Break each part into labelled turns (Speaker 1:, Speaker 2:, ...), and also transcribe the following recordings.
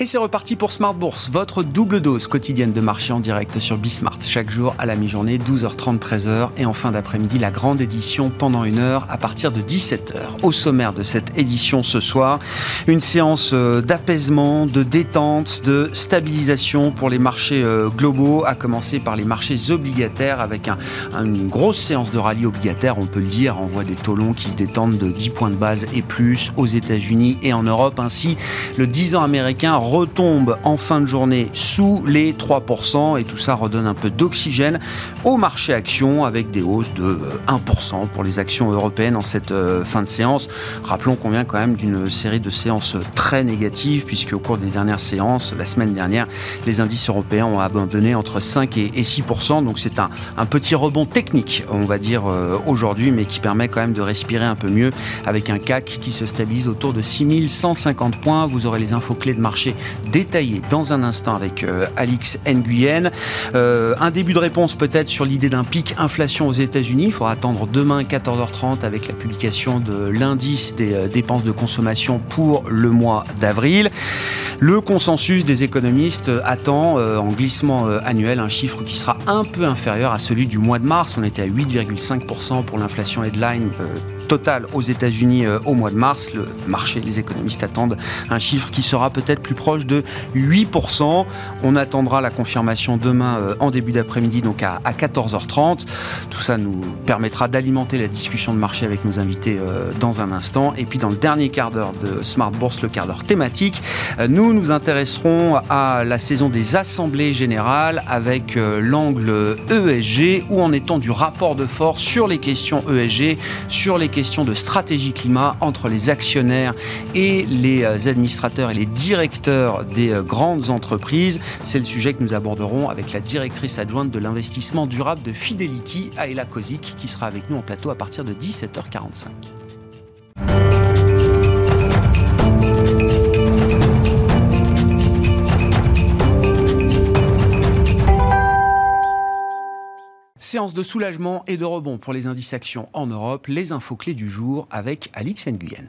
Speaker 1: Et c'est reparti pour Smart Bourse, votre double dose quotidienne de marché en direct sur Bismart. Chaque jour à la mi-journée, 12h30, 13h. Et en fin d'après-midi, la grande édition pendant une heure à partir de 17h. Au sommaire de cette édition ce soir, une séance euh, d'apaisement, de détente, de stabilisation pour les marchés euh, globaux, à commencer par les marchés obligataires avec une grosse séance de rallye obligataire, on peut le dire. On voit des taux longs qui se détendent de 10 points de base et plus aux États-Unis et en Europe. Ainsi, le 10 ans américain retombe en fin de journée sous les 3% et tout ça redonne un peu d'oxygène au marché actions avec des hausses de 1% euh, pour les actions européennes en cette euh, fin de séance. Rappelons qu'on vient quand même d'une série de séances très négatives puisque au cours des dernières séances, la semaine dernière, les indices européens ont abandonné entre 5 et 6%. Donc c'est un, un petit rebond technique, on va dire, euh, aujourd'hui, mais qui permet quand même de respirer un peu mieux avec un CAC qui se stabilise autour de 6150 points. Vous aurez les infos clés de marché détaillé dans un instant avec euh, Alix Nguyen. Euh, un début de réponse peut-être sur l'idée d'un pic inflation aux États-Unis. Il faudra attendre demain 14h30 avec la publication de l'indice des euh, dépenses de consommation pour le mois d'avril. Le consensus des économistes attend en glissement annuel un chiffre qui sera un peu inférieur à celui du mois de mars. On était à 8,5% pour l'inflation headline total aux États-Unis euh, au mois de mars. Le marché, les économistes attendent un chiffre qui sera peut-être plus proche de 8%. On attendra la confirmation demain euh, en début d'après-midi, donc à, 14h30. Tout ça nous permettra d'alimenter la discussion de marché avec nos invités euh, dans un instant. Et puis dans le dernier quart d'heure de Smart Bourse, le quart d'heure thématique, nous nous intéresserons à la saison des assemblées générales avec l'angle ESG, où en étant du rapport de force sur les questions ESG, sur les questions question de stratégie climat entre les actionnaires et les euh, administrateurs et les directeurs des euh, grandes entreprises. C'est le sujet que nous aborderons avec la directrice adjointe de l'investissement durable de Fidelity, Aela Kozik, qui sera avec nous en plateau à partir de 17h45. Séance de soulagement et de rebond pour les indices actions en Europe. Les infos clés du jour avec Alix Nguyen.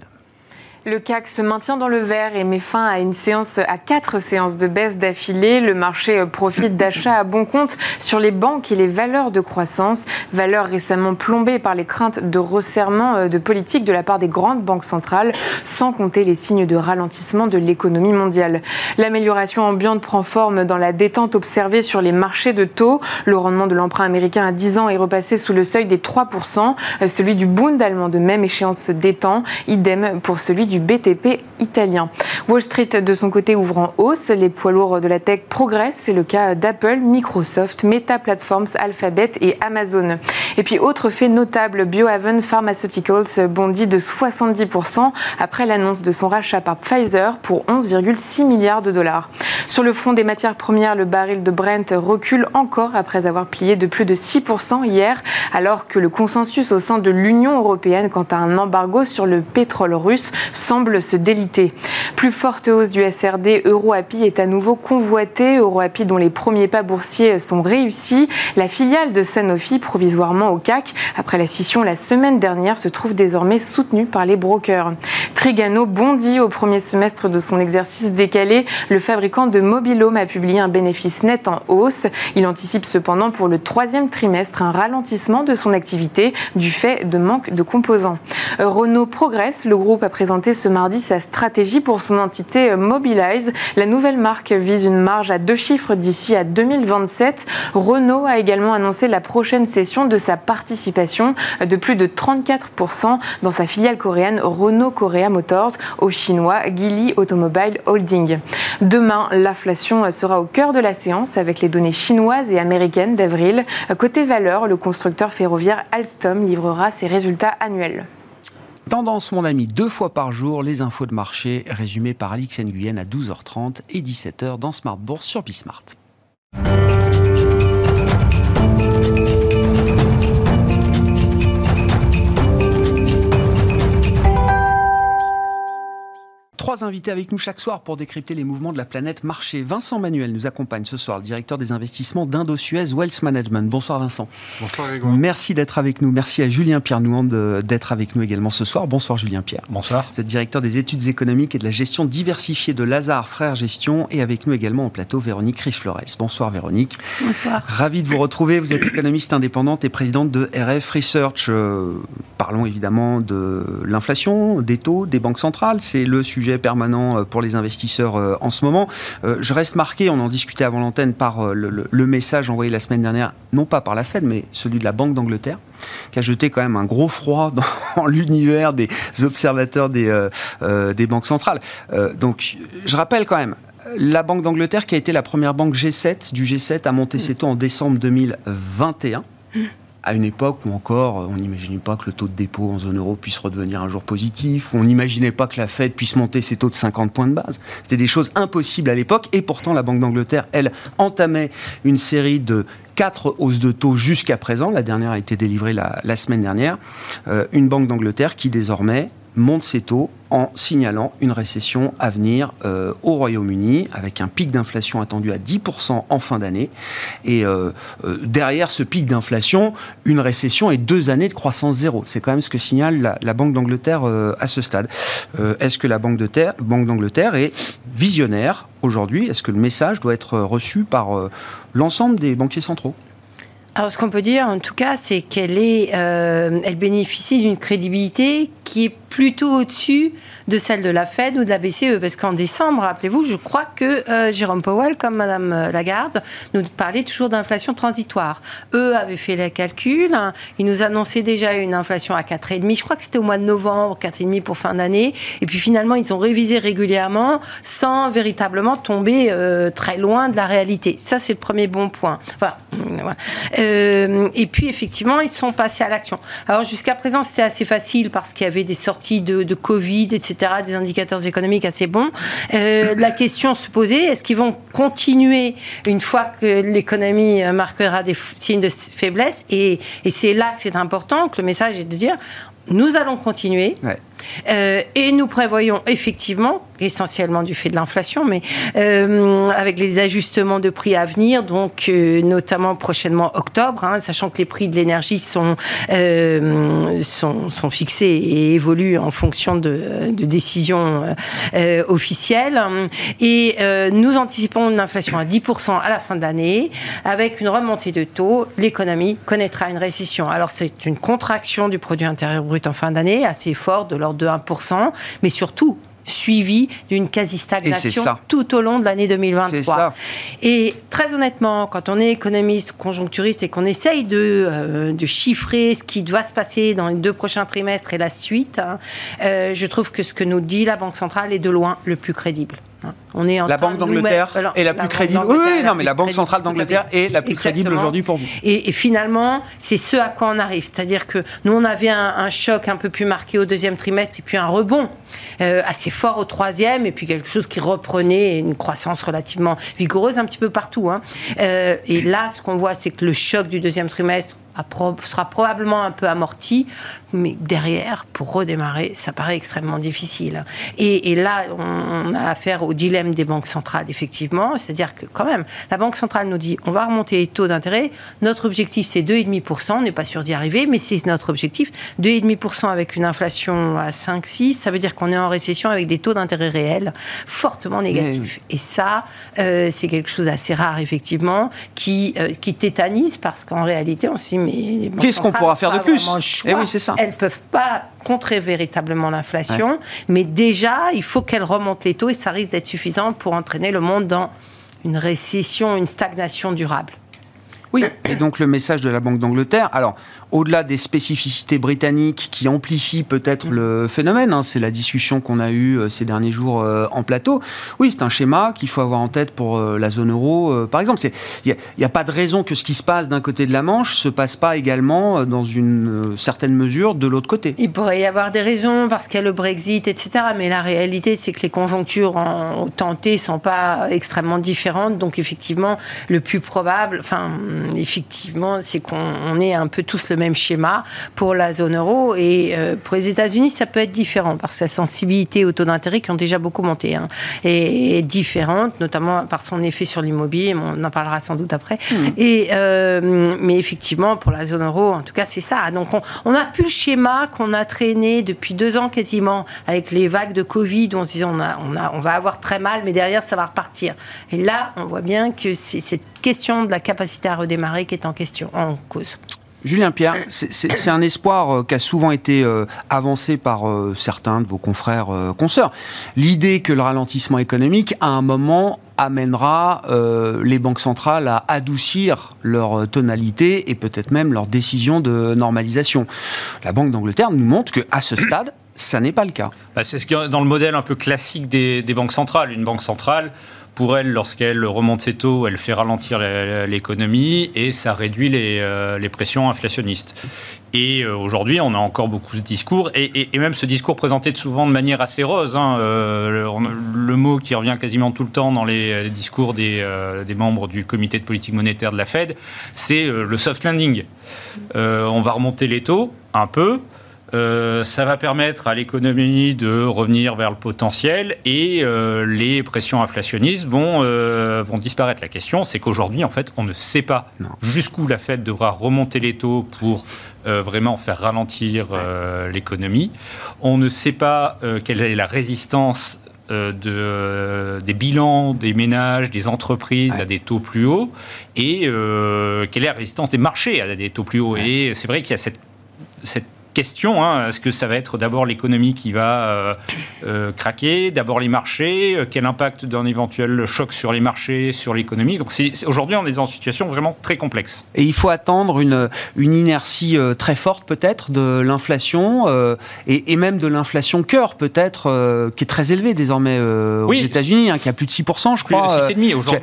Speaker 2: Le CAC se maintient dans le vert et met fin à une séance, à quatre séances de baisse d'affilée. Le marché profite d'achats à bon compte sur les banques et les valeurs de croissance, valeurs récemment plombées par les craintes de resserrement euh, de politique de la part des grandes banques centrales, sans compter les signes de ralentissement de l'économie mondiale. L'amélioration ambiante prend forme dans la détente observée sur les marchés de taux. Le rendement de l'emprunt américain à 10 ans est repassé sous le seuil des 3%. Euh, celui du Bund allemand de même échéance détend. Idem pour celui du BTP italien. Wall Street, de son côté, ouvre en hausse. Les poids lourds de la tech progressent. C'est le cas d'Apple, Microsoft, Meta Platforms, Alphabet et Amazon. Et puis, autre fait notable, Biohaven Pharmaceuticals bondit de 70% après l'annonce de son rachat par Pfizer pour 11,6 milliards de dollars. Sur le front des matières premières, le baril de Brent recule encore après avoir plié de plus de 6% hier, alors que le consensus au sein de l'Union européenne quant à un embargo sur le pétrole russe semble se déliter. Plus forte hausse du SRD, EuroAPI est à nouveau convoité. EuroAPI dont les premiers pas boursiers sont réussis. La filiale de Sanofi, provisoirement au CAC, après la scission la semaine dernière, se trouve désormais soutenue par les brokers. Trigano bondit au premier semestre de son exercice décalé. Le fabricant de mobilhome a publié un bénéfice net en hausse. Il anticipe cependant pour le troisième trimestre un ralentissement de son activité du fait de manque de composants. Renault progresse. Le groupe a présenté ce mardi sa stratégie pour son entité Mobilize. La nouvelle marque vise une marge à deux chiffres d'ici à 2027. Renault a également annoncé la prochaine cession de sa participation de plus de 34% dans sa filiale coréenne Renault Korea Motors au chinois Geely Automobile Holding. Demain, l'inflation sera au cœur de la séance avec les données chinoises et américaines d'avril. Côté valeur, le constructeur ferroviaire Alstom livrera ses résultats annuels.
Speaker 1: Tendance, mon ami, deux fois par jour, les infos de marché résumées par Alix Nguyen à 12h30 et 17h dans Smart Bourse sur Bismart. Trois invités avec nous chaque soir pour décrypter les mouvements de la planète marché. Vincent Manuel nous accompagne ce soir, le directeur des investissements d'Indo-Suez Wealth Management. Bonsoir Vincent.
Speaker 3: Bonsoir Grégoire.
Speaker 1: Merci d'être avec nous. Merci à Julien Pierre Nouand d'être avec nous également ce soir. Bonsoir Julien Pierre.
Speaker 3: Bonsoir.
Speaker 1: Vous êtes directeur des études économiques et de la gestion diversifiée de Lazare Frères Gestion et avec nous également au plateau Véronique Riche-Flores. Bonsoir Véronique.
Speaker 4: Bonsoir.
Speaker 1: Ravi de vous retrouver. Vous êtes économiste indépendante et présidente de RF Research. Euh, parlons évidemment de l'inflation, des taux, des banques centrales. C'est le sujet permanent euh, pour les investisseurs euh, en ce moment. Euh, je reste marqué, on en discutait avant l'antenne, par le, message envoyé la semaine dernière, non pas par la Fed, mais celui de la Banque d'Angleterre, qui a jeté quand même un gros froid dans l'univers des observateurs des, des banques centrales. donc, je rappelle quand même, la Banque d'Angleterre, qui a été la première banque G7 du G7 à monter ses taux en décembre 2021 à une époque où encore on n'imaginait pas que le taux de dépôt en zone euro puisse redevenir un jour positif, où on n'imaginait pas que la Fed puisse monter ses taux de 50 points de base. C'était des choses impossibles à l'époque, et pourtant la Banque d'Angleterre, elle, entamait une série de quatre hausses de taux jusqu'à présent. La dernière a été délivrée la, semaine dernière. Euh, une Banque d'Angleterre qui désormais monte ses taux en signalant une récession à venir euh, au Royaume-Uni, avec un pic d'inflation attendu à 10% en fin d'année. Et euh, euh, derrière ce pic d'inflation, une récession et deux années de croissance zéro. C'est quand même ce que signale la, Banque d'Angleterre à ce stade. Est-ce que la Banque d'Angleterre est visionnaire aujourd'hui? Est-ce que le message doit être reçu par l'ensemble des banquiers centraux?
Speaker 4: Alors, ce qu'on peut dire, en tout cas, c'est qu'elle est, elle bénéficie d'une crédibilité qui est plutôt au-dessus de celle de la Fed ou de la BCE. Parce qu'en décembre, rappelez-vous, je crois que euh, Jérôme Powell, comme Madame euh, Lagarde, nous parlait toujours d'inflation transitoire. Eux avaient fait les calculs. Hein. ils nous annonçaient déjà une inflation à 4,5. Je crois que c'était au mois de novembre, 4,5 pour fin d'année. Et puis finalement, ils ont révisé régulièrement sans véritablement tomber euh, très loin de la réalité. Ça, c'est le premier bon point. Enfin, et puis, effectivement, ils sont passés à l'action. Alors, jusqu'à présent, c'était assez facile parce qu'il y avait des de, Covid, etc., des indicateurs économiques assez bons. Euh, la question se posait, est-ce qu'ils vont continuer une fois que l'économie marquera des signes de faiblesse? Et, et c'est là que c'est important, que le message est de dire, nous allons continuer. Euh, et nous prévoyons effectivement, essentiellement du fait de l'inflation, mais euh, avec les ajustements de prix à venir, donc euh, notamment prochainement octobre, hein, sachant que les prix de l'énergie sont, sont, fixés et évoluent en fonction de, de décisions officielles. Et nous anticipons une inflation à 10% à la fin de l'année, avec une remontée de taux, l'économie connaîtra une récession. Alors c'est une contraction du produit intérieur brut en fin d'année assez forte de l'ordre de 1%, mais surtout suivi d'une quasi-stagnation tout au long de l'année 2023. Et très honnêtement, quand on est économiste, conjoncturiste et qu'on essaye de, euh, de, chiffrer ce qui doit se passer dans les deux prochains trimestres et la suite, hein, euh, je trouve que ce que nous dit la Banque centrale est de loin le plus crédible.
Speaker 1: On est la Banque d'Angleterre est la plus crédible. Oui, non, mais la Banque centrale d'Angleterre est la plus crédible aujourd'hui pour vous.
Speaker 4: Et, finalement, c'est ce à quoi on arrive. C'est-à-dire que nous, on avait un, choc un peu plus marqué au deuxième trimestre et puis un rebond euh, assez fort au troisième et puis quelque chose qui reprenait une croissance relativement vigoureuse un petit peu partout. Hein. Euh, et là, ce qu'on voit, c'est que le choc du deuxième trimestre sera probablement un peu amorti, mais derrière, pour redémarrer, ça paraît extrêmement difficile. Et, là, on, a affaire au dilemme des banques centrales, effectivement. C'est-à-dire que quand même, la Banque centrale nous dit, on va remonter les taux d'intérêt. Notre objectif, c'est 2,5%. On n'est pas sûr d'y arriver, mais c'est notre objectif. 2,5% avec une inflation à 5-6, ça veut dire qu'on est en récession avec des taux d'intérêt réels fortement négatifs. Et ça, euh, c'est quelque chose d'assez rare, effectivement, qui, euh, qui tétanise parce qu'en réalité, on s'y mais
Speaker 1: qu'est-ce qu'on pourra faire de plus?
Speaker 4: eh oui, c'est ça. Elles peuvent pas contrer véritablement l'inflation, mais déjà, il faut qu'elles remontent les taux et ça risque d'être suffisant pour entraîner le monde dans une récession, une stagnation durable.
Speaker 1: Oui, et donc le message de la Banque d'Angleterre, alors au-delà des spécificités britanniques qui amplifient peut-être le phénomène, hein, c'est la discussion qu'on a eue euh, ces derniers jours euh, en plateau, oui, c'est un schéma qu'il faut avoir en tête pour euh, la zone euro, par exemple. Il n'y a, pas de raison que ce qui se passe d'un côté de la Manche se passe pas également dans une certaine mesure de l'autre côté.
Speaker 4: Il pourrait y avoir des raisons parce qu'il y a le Brexit, etc. Mais la réalité, c'est que les conjonctures en, tentées sont pas extrêmement différentes. Donc effectivement, le plus probable, enfin, effectivement, c'est qu'on ait un peu tous le même schéma pour la zone euro. Et pour les États-Unis, ça peut être différent parce que la sensibilité aux taux d'intérêt qui ont déjà beaucoup monté hein, est, différente, notamment par son effet sur l'immobilier. On en parlera sans doute après. Mmh. Et, mais effectivement, pour la zone euro, en tout cas, c'est ça. Donc, on n'a plus le schéma qu'on a traîné depuis deux ans quasiment avec les vagues de Covid où on se disait on, a, on, a, on va avoir très mal, mais derrière, ça va repartir. Et là, on voit bien que c'est cette question de la capacité à redémarrer qui est en question, en cause.
Speaker 1: Julien Pierre, c'est un espoir euh, qui a souvent été euh, avancé par euh, certains de vos confrères consoeurs. L'idée que le ralentissement économique, à un moment, amènera les banques centrales à adoucir leur tonalité et peut-être même leur décision de normalisation. La Banque d'Angleterre nous montre qu'à ce stade, ça n'est pas le cas.
Speaker 3: Bah, c'est ce qui dans le modèle un peu classique des banques centrales. Une banque centrale, pour elle, lorsqu'elle remonte ses taux, elle fait ralentir l'économie et ça réduit les, euh, pressions inflationnistes. Et euh, aujourd'hui, on a encore beaucoup de discours, et, même ce discours présenté souvent de manière assez rose. Hein, euh, le, mot qui revient quasiment tout le temps dans les, discours des, des, membres du comité de politique monétaire de la Fed, c'est le soft landing. on va remonter les taux un peu, euh, ça va permettre à l'économie de revenir vers le potentiel et euh, les pressions inflationnistes vont, euh, vont disparaître. La question, c'est qu'aujourd'hui, en fait, on ne sait pas jusqu'où la Fed devra remonter les taux pour vraiment faire ralentir l'économie. On ne sait pas quelle est la résistance de, des bilans des ménages, des entreprises à des taux plus hauts et quelle est la résistance des marchés à des taux plus hauts. Et c'est vrai qu'il y a cette, cette question. Hein. Est-ce que ça va être d'abord l'économie qui va euh, euh, craquer, d'abord les marchés euh, Quel impact d'un éventuel choc sur les marchés, sur l'économie? Donc aujourd'hui, on est dans une situation vraiment très complexe.
Speaker 1: Et il faut attendre une, une inertie très forte peut-être de l'inflation et, même de l'inflation cœur peut-être, qui est très élevée désormais aux États-Unis, hein, qui a plus de 6%, je crois.
Speaker 3: 6,5 aujourd'hui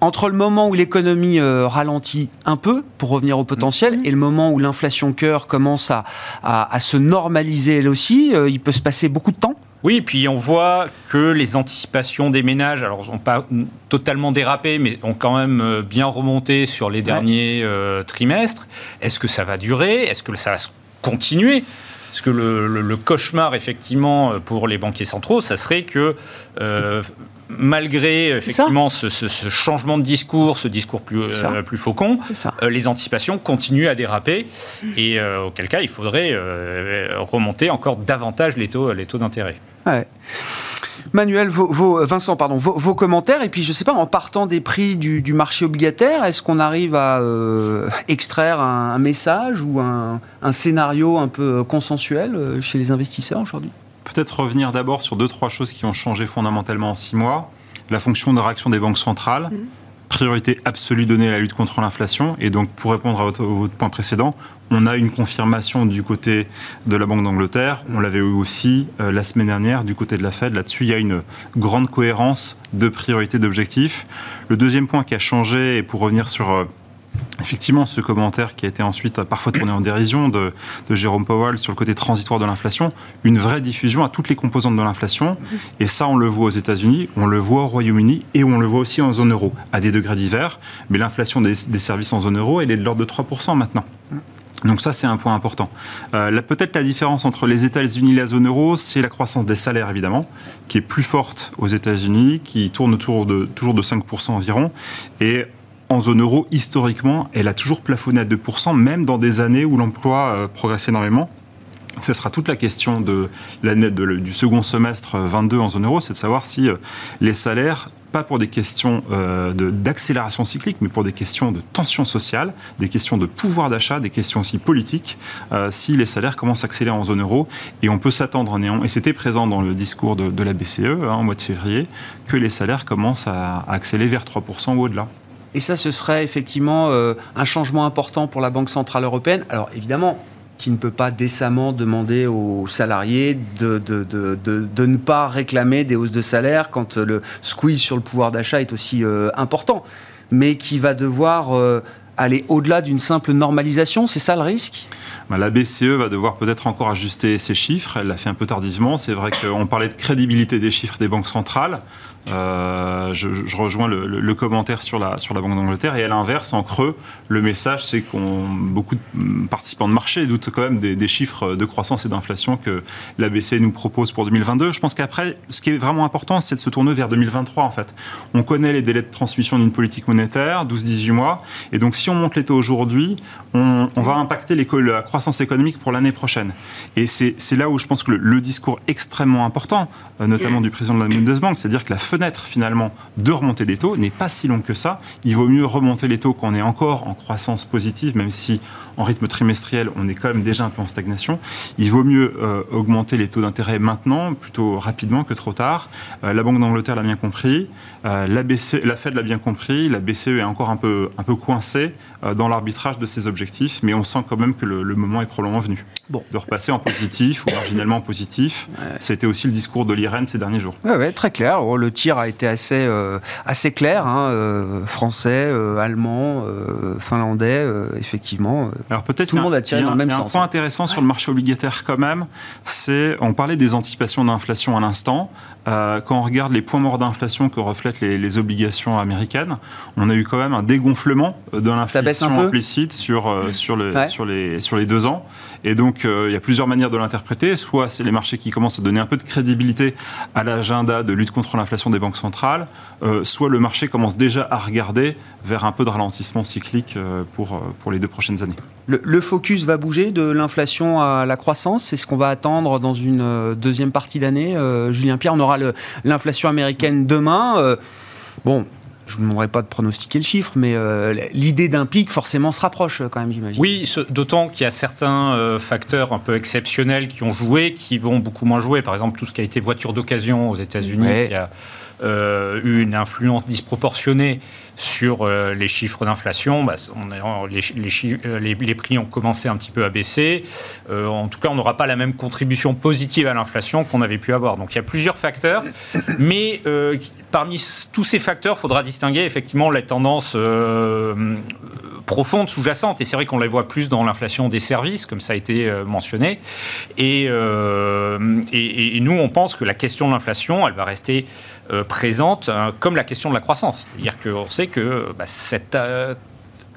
Speaker 1: entre le moment où l'économie euh, ralentit un peu pour revenir au potentiel mm-hmm. et le moment où l'inflation cœur commence à, à, se normaliser elle aussi, euh, il peut se passer beaucoup de temps?
Speaker 3: Oui, puis on voit que les anticipations des ménages, alors n'ont pas totalement dérapé, mais ont quand même euh, bien remonté sur les derniers trimestres. Est-ce que ça va durer? Est-ce que ça va continuer? Parce que le, cauchemar, effectivement, pour les banquiers centraux, ça serait que malgré effectivement ce, changement de discours, ce discours plus, euh, plus faucon, euh, les anticipations continuent à déraper et euh, auquel cas il faudrait remonter encore davantage les taux, les taux d'intérêt.
Speaker 1: Manuel, vos, Vincent, pardon, vos, commentaires, et puis je ne sais pas, en partant des prix du, marché obligataire, est-ce qu'on arrive à extraire un, message ou un, scénario un peu consensuel chez les investisseurs aujourd'hui?
Speaker 5: Peut-être revenir d'abord sur deux, trois choses qui ont changé fondamentalement en six mois. La fonction de réaction des banques centrales, mhm. priorité absolue donnée à la lutte contre l'inflation. Et donc, pour répondre à votre, point précédent, on a une confirmation du côté de la Banque d'Angleterre. On l'avait eu aussi euh, la semaine dernière du côté de la Fed. Là-dessus, il y a une grande cohérence de priorité d'objectifs. Le deuxième point qui a changé, et pour revenir sur euh, Effectivement, ce commentaire qui a été ensuite parfois tourné en dérision de, Jérôme Powell sur le côté transitoire de l'inflation, une vraie diffusion à toutes les composantes de l'inflation. Et ça, on le voit aux États-Unis, on le voit au Royaume-Uni et on le voit aussi en zone euro, à des degrés divers. Mais l'inflation des, services en zone euro, elle est de l'ordre de 3% maintenant. Donc ça, c'est un point important. Euh, Peut-être la différence entre les États-Unis et la zone euro, c'est la croissance des salaires, évidemment, qui est plus forte aux États-Unis, qui tourne autour de toujours de 5% environ. Et en zone euro, historiquement, elle a toujours plafonné à 2%, même dans des années où l'emploi euh, progresse énormément. Ce sera toute la question de l'année du second semestre 22 en zone euro, c'est de savoir si euh, les salaires pas pour des questions euh, d'accélération cyclique, mais pour des questions de tension sociale, des questions de pouvoir d'achat, des questions aussi politiques, si les salaires commencent à accélérer en zone euro. Et on peut s'attendre en néant, et c'était présent dans le discours de, la BCE hein, en mois de février, que les salaires commencent à, à accélérer vers 3% ou au-delà.
Speaker 1: Et ça, ce serait effectivement euh, un changement important pour la Banque Centrale Européenne. Alors évidemment, qui ne peut pas décemment demander aux salariés de, ne pas réclamer des hausses de salaire quand le squeeze sur le pouvoir d'achat est aussi euh, important, mais qui va devoir euh, aller au-delà d'une simple normalisation, c'est ça le risque?
Speaker 5: Bah, La BCE va devoir peut-être encore ajuster ses chiffres, elle l'a fait un peu tardivement, c'est vrai qu'on parlait de crédibilité des chiffres des banques centrales, Euh, je, rejoins le, commentaire sur la, Banque d'Angleterre. Et à l'inverse, en creux, le message, c'est qu'on beaucoup de participants de marché doutent quand même des, chiffres de croissance et d'inflation que la BCE nous propose pour 2022. Je pense qu'après, ce qui est vraiment important, c'est de se tourner vers 2023, en fait. On connaît les délais de transmission d'une politique monétaire, 12-18 mois. Et donc, si on monte les taux aujourd'hui, on, va impacter la croissance économique pour l'année prochaine. Et c'est là où je pense que le, le discours extrêmement important, euh, notamment du président de la Bundesbank, c'est-à-dire que la fenêtre finalement de remonter des taux n'est pas si longue que ça. Il vaut mieux remonter les taux quand on est encore en croissance positive, même si en rythme trimestriel on est quand même déjà un peu en stagnation. Il vaut mieux euh, augmenter les taux d'intérêt maintenant, plutôt rapidement que trop tard. Euh, la Banque d'Angleterre l'a bien compris, euh, la, BCE, la Fed l'a bien compris, la BCE est encore un peu, un peu coincée dans l'arbitrage de ses objectifs, mais on sent quand même que le, le moment est probablement venu. Bon. De repasser en positif ou marginalement en positif. Ouais. C'était aussi le discours de l'IREN ces derniers jours.
Speaker 1: Oui, ouais, très clair. Oh, le tir a été assez, assez clair. Hein, français, allemand, finlandais, effectivement.
Speaker 5: Alors peut-être tout le monde a tiré dans le même sens. Un point intéressant ouais. sur le marché obligataire quand même, c'est, on parlait des anticipations d'inflation à l'instant. quand on regarde les points morts d'inflation que reflètent les, les, obligations américaines, on a eu quand même un dégonflement de l'inflation implicite sur, sur, le, ouais. sur, les, sur les deux ans. Et donc, euh, il y a plusieurs manières de l'interpréter. Soit c'est les marchés qui commencent à donner un peu de crédibilité à l'agenda de lutte contre l'inflation des banques centrales, euh, soit le marché commence déjà à regarder vers un peu de ralentissement cyclique euh, pour, pour les deux prochaines années.
Speaker 1: Le, le focus va bouger de l'inflation à la croissance? C'est ce qu'on va attendre dans une deuxième partie d'année Julien Pierre, on aura l'inflation américaine demain. bon, je ne vous demanderai pas de pronostiquer le chiffre, mais euh, l'idée d'un pic forcément se rapproche quand même, j'imagine.
Speaker 3: Oui, d'autant qu'il y a certains euh, facteurs un peu exceptionnels qui ont joué, qui vont beaucoup moins jouer. Par exemple, tout ce qui a été voiture d'occasion aux États-Unis, ouais. qui a euh, eu une influence disproportionnée sur euh, les chiffres d'inflation. Bah, les, les, les, les, prix ont commencé un petit peu à baisser. Euh, en tout cas, on n'aura pas la même contribution positive à l'inflation qu'on avait pu avoir. Donc il y a plusieurs facteurs, mais euh, parmi tous ces facteurs, il faudra distinguer effectivement les tendances euh, profondes, sous-jacentes. Et c'est vrai qu'on les voit plus dans l'inflation des services, comme ça a été euh, mentionné. Et, euh, et, et, nous, on pense que la question de l'inflation, elle va rester euh, présente, hein, comme la question de la croissance. C'est-à-dire qu'on sait que bah, cette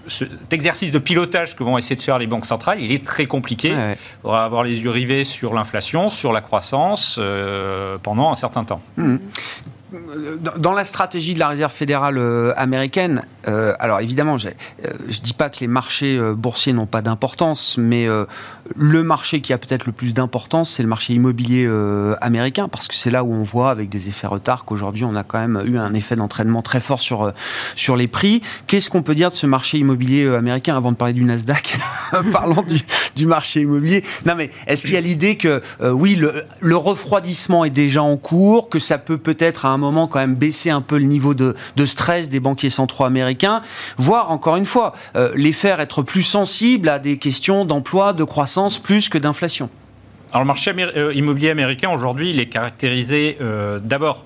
Speaker 3: cet exercice de pilotage que vont essayer de faire les banques centrales, il est très compliqué. Ouais. Il faudra avoir les yeux rivés sur l'inflation, sur la croissance euh, pendant un certain temps.
Speaker 1: Mmh dans la stratégie de la réserve fédérale euh, américaine, euh, alors évidemment, je ne dis pas que les marchés euh, boursiers n'ont pas d'importance, mais euh, le marché qui a peut-être le plus d'importance, c'est le marché immobilier euh, américain, parce que c'est là où on voit, avec des effets retard, qu'aujourd'hui on a quand même eu un effet d'entraînement très fort sur, euh, sur les prix. Qu'est-ce qu'on peut dire de ce marché immobilier américain avant de parler du Nasdaq Parlons du, marché immobilier? Non mais est-ce qu'il y a l'idée que oui, le, le refroidissement est déjà en cours, que ça peut peut-être à un moment quand même baisser un peu le niveau de, stress des banquiers centraux américains, voire encore une fois, euh, les faire être plus sensibles à des questions d'emploi, de croissance, plus que d'inflation.
Speaker 3: Alors le marché euh, immobilier américain aujourd'hui, il est caractérisé euh, d'abord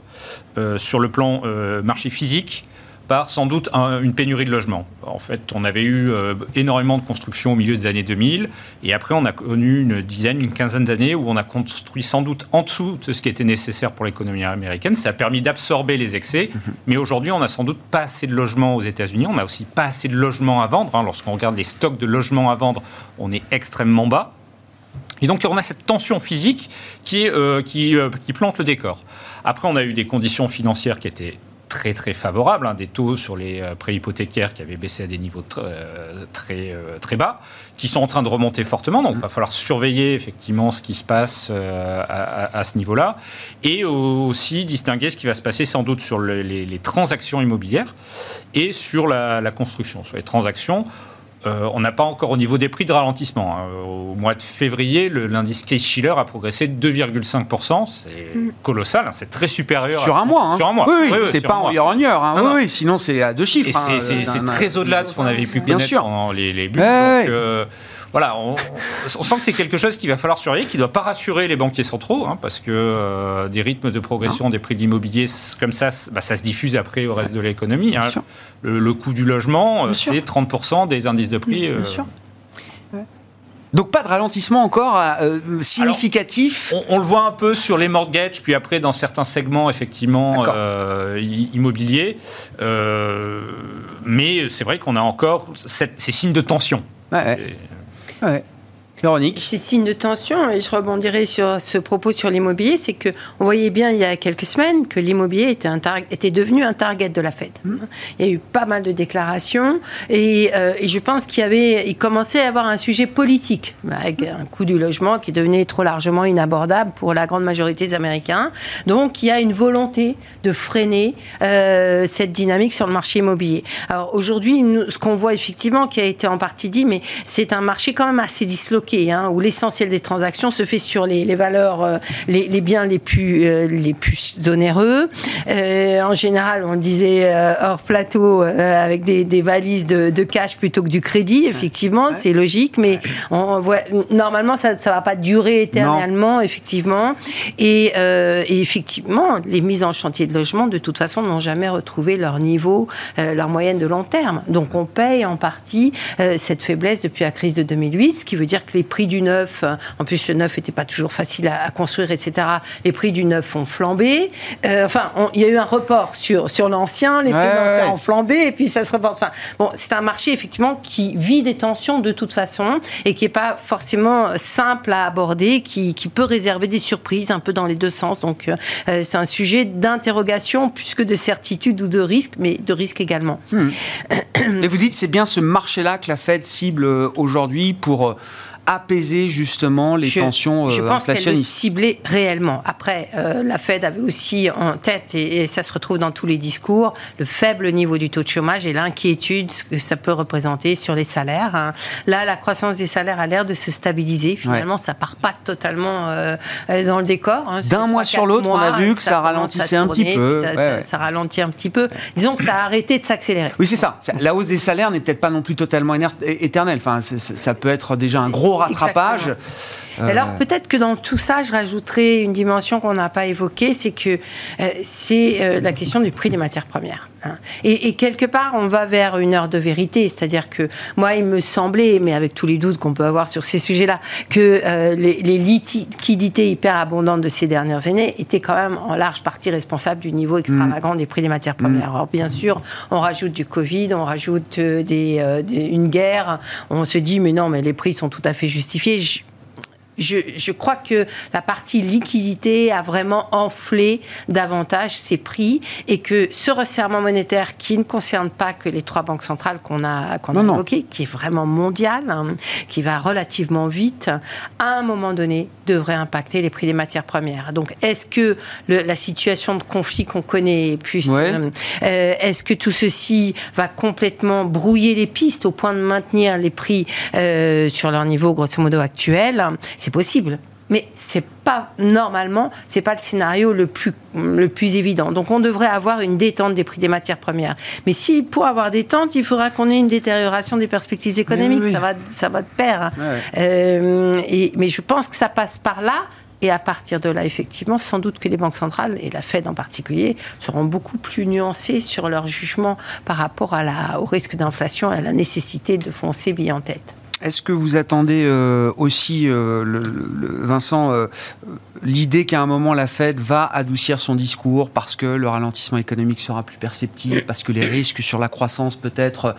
Speaker 3: sur le plan marché physique par sans doute un, une pénurie de logements. En fait, on avait eu euh, énormément de construction au milieu des années 2000, et après on a connu une dizaine, une quinzaine d'années où on a construit sans doute en dessous de ce qui était nécessaire pour l'économie américaine. Ça a permis d'absorber les excès, mmh. mais aujourd'hui on n'a sans doute pas assez de logements aux États-Unis, on n'a aussi pas assez de logements à vendre. Hein. Lorsqu'on regarde les stocks de logements à vendre, on est extrêmement bas. Et donc on a cette tension physique qui, euh, qui, euh, qui plante le décor. Après, on a eu des conditions financières qui étaient très très favorable, hein, des taux sur les euh, prêts hypothécaires qui avaient baissé à des niveaux euh, très, euh, très bas, qui sont en train de remonter fortement. Donc il va falloir surveiller effectivement ce qui se passe à, ce niveau-là, et aussi distinguer ce qui va se passer sans doute sur le, les, les, transactions immobilières et sur la, la construction. Sur les transactions, euh, on n'a pas encore au niveau des prix de ralentissement. Hein. Au mois de février, l'indice Case-Shiller a progressé de 2,5%. C'est mm. colossal, hein. c'est très supérieur.
Speaker 1: Sur un mois. Hein.
Speaker 3: Sur un mois.
Speaker 1: Oui, oui, oui c'est pas en year on year. Ah oui, oui, sinon c'est à deux chiffres.
Speaker 3: C'est très au-delà de ce qu'on avait pu connaître
Speaker 1: sûr.
Speaker 3: pendant les, les buts. Ouais, donc, euh, voilà, on, on, sent que c'est quelque chose qu'il va falloir surveiller, qui ne doit pas rassurer les banquiers centraux, hein, parce que euh, des rythmes de progression non. des prix de l'immobilier comme ça, bah, ça se diffuse après au reste de l'économie. Hein. Le, le, coût du logement, c'est 30% des indices de prix.
Speaker 4: Bien euh, sûr.
Speaker 1: Donc pas de ralentissement encore euh, significatif.
Speaker 3: on, le voit un peu sur les mortgages, puis après dans certains segments effectivement euh, immobiliers. Euh, mais c'est vrai qu'on a encore ces signes de tension.
Speaker 1: Ouais. ouais. All right. Véronique
Speaker 4: Ces signes de tension, et je rebondirai sur ce propos sur l'immobilier, c'est que on voyait bien il y a quelques semaines que l'immobilier était, devenu un target de la Fed. Mmh. Il y a eu pas mal de déclarations et, euh, je pense qu'il y avait, il commençait à y avoir un sujet politique avec un coût du logement qui devenait trop largement inabordable pour la grande majorité des Américains. Donc il y a une volonté de freiner euh, cette dynamique sur le marché immobilier. Alors aujourd'hui, ce qu'on voit effectivement, qui a été en partie dit, mais c'est un marché quand même assez disloqué Hein, où l'essentiel des transactions se fait sur les, valeurs, euh, les, biens les plus, euh, les plus onéreux. Euh, en général, on disait hors plateau, avec des, valises de, cash plutôt que du crédit, effectivement, c'est logique, mais on voit, normalement, ça ne va pas durer éternellement, effectivement. Et, et, effectivement, les mises en chantier de logement, de toute façon, n'ont jamais retrouvé leur niveau, leur moyenne de long terme. Donc on paye en partie cette faiblesse depuis la crise de 2008, ce qui veut dire que les les prix du neuf, euh, en plus le neuf n'était pas toujours facile à, construire, etc. Les prix du neuf ont flambé. Euh, enfin, il y a eu un report sur, sur l'ancien, les prix de l'ancien ont flambé, et puis ça se reporte. Enfin, bon, c'est un marché effectivement qui vit des tensions de toute façon et qui n'est pas forcément simple à aborder, qui, qui, peut réserver des surprises un peu dans les deux sens. Donc, euh, c'est un sujet d'interrogation plus que de certitude ou de risque, mais de risque également. Hmm.
Speaker 1: Mais vous dites c'est bien ce marché-là que la Fed cible aujourd'hui pour apaiser justement les tensions
Speaker 4: Je euh, pense qu'elle le ciblait réellement. Après, euh, la Fed avait aussi en tête, et, ça se retrouve dans tous les discours, le faible niveau du taux de chômage et l'inquiétude que ça peut représenter sur les salaires. Hein. Là, la croissance des salaires a l'air de se stabiliser. Finalement, ça part pas totalement euh, dans le décor.
Speaker 1: Hein. D'un mois sur l'autre, on a vu que ça, ralentissait un petit peu.
Speaker 4: Ça, ralentit un petit peu. Disons que ça a arrêté de s'accélérer.
Speaker 1: Oui, c'est ça. La hausse des salaires n'est peut-être pas non plus totalement éternelle. Enfin, ça peut être déjà un gros rattrapage.
Speaker 4: Euh, Alors peut-être que dans tout ça, je rajouterai une dimension qu'on n'a pas évoquée, c'est que euh, c'est euh, la question du prix des matières premières. Hein. Et, quelque part, on va vers une heure de vérité, c'est-à-dire que moi, il me semblait, mais avec tous les doutes qu'on peut avoir sur ces sujets-là, que les, les, liquidités hyper abondantes de ces dernières années étaient quand même en large partie responsables du niveau extravagant mm. des prix des matières premières. Mm. Alors bien sûr, on rajoute du Covid, on rajoute des, une guerre, on se dit mais non, mais les prix sont tout à fait justifiés je, crois que la partie liquidité a vraiment enflé davantage ses prix et que ce resserrement monétaire qui ne concerne pas que les trois banques centrales qu'on a, qu'on a évoquées, qui est vraiment mondial, hein, qui va relativement vite, à un moment donné devrait impacter les prix des matières premières. Donc est-ce que la situation de conflit qu'on connaît plus, euh, euh, est-ce que tout ceci va complètement brouiller les pistes au point de maintenir les prix euh, sur leur niveau grosso modo actuel? C'est possible. Mais c'est pas normalement, c'est pas le scénario le plus le plus évident. Donc on devrait avoir une détente des prix des matières premières. Mais si pour avoir détente, il faudra qu'on ait une détérioration des perspectives économiques. Ça va ça va de pair. Euh, et, mais je pense que ça passe par là. Et à partir de là, effectivement, sans doute que les banques centrales, et la Fed en particulier, seront beaucoup plus nuancées sur leur jugement par rapport à la, au risque d'inflation et à la nécessité de foncer billet en tête.
Speaker 1: Est-ce que vous attendez euh, aussi, euh, Vincent, euh, l'idée qu'à un moment la Fed va adoucir son discours parce que le ralentissement économique sera plus perceptible, parce que les risques sur la croissance peut-être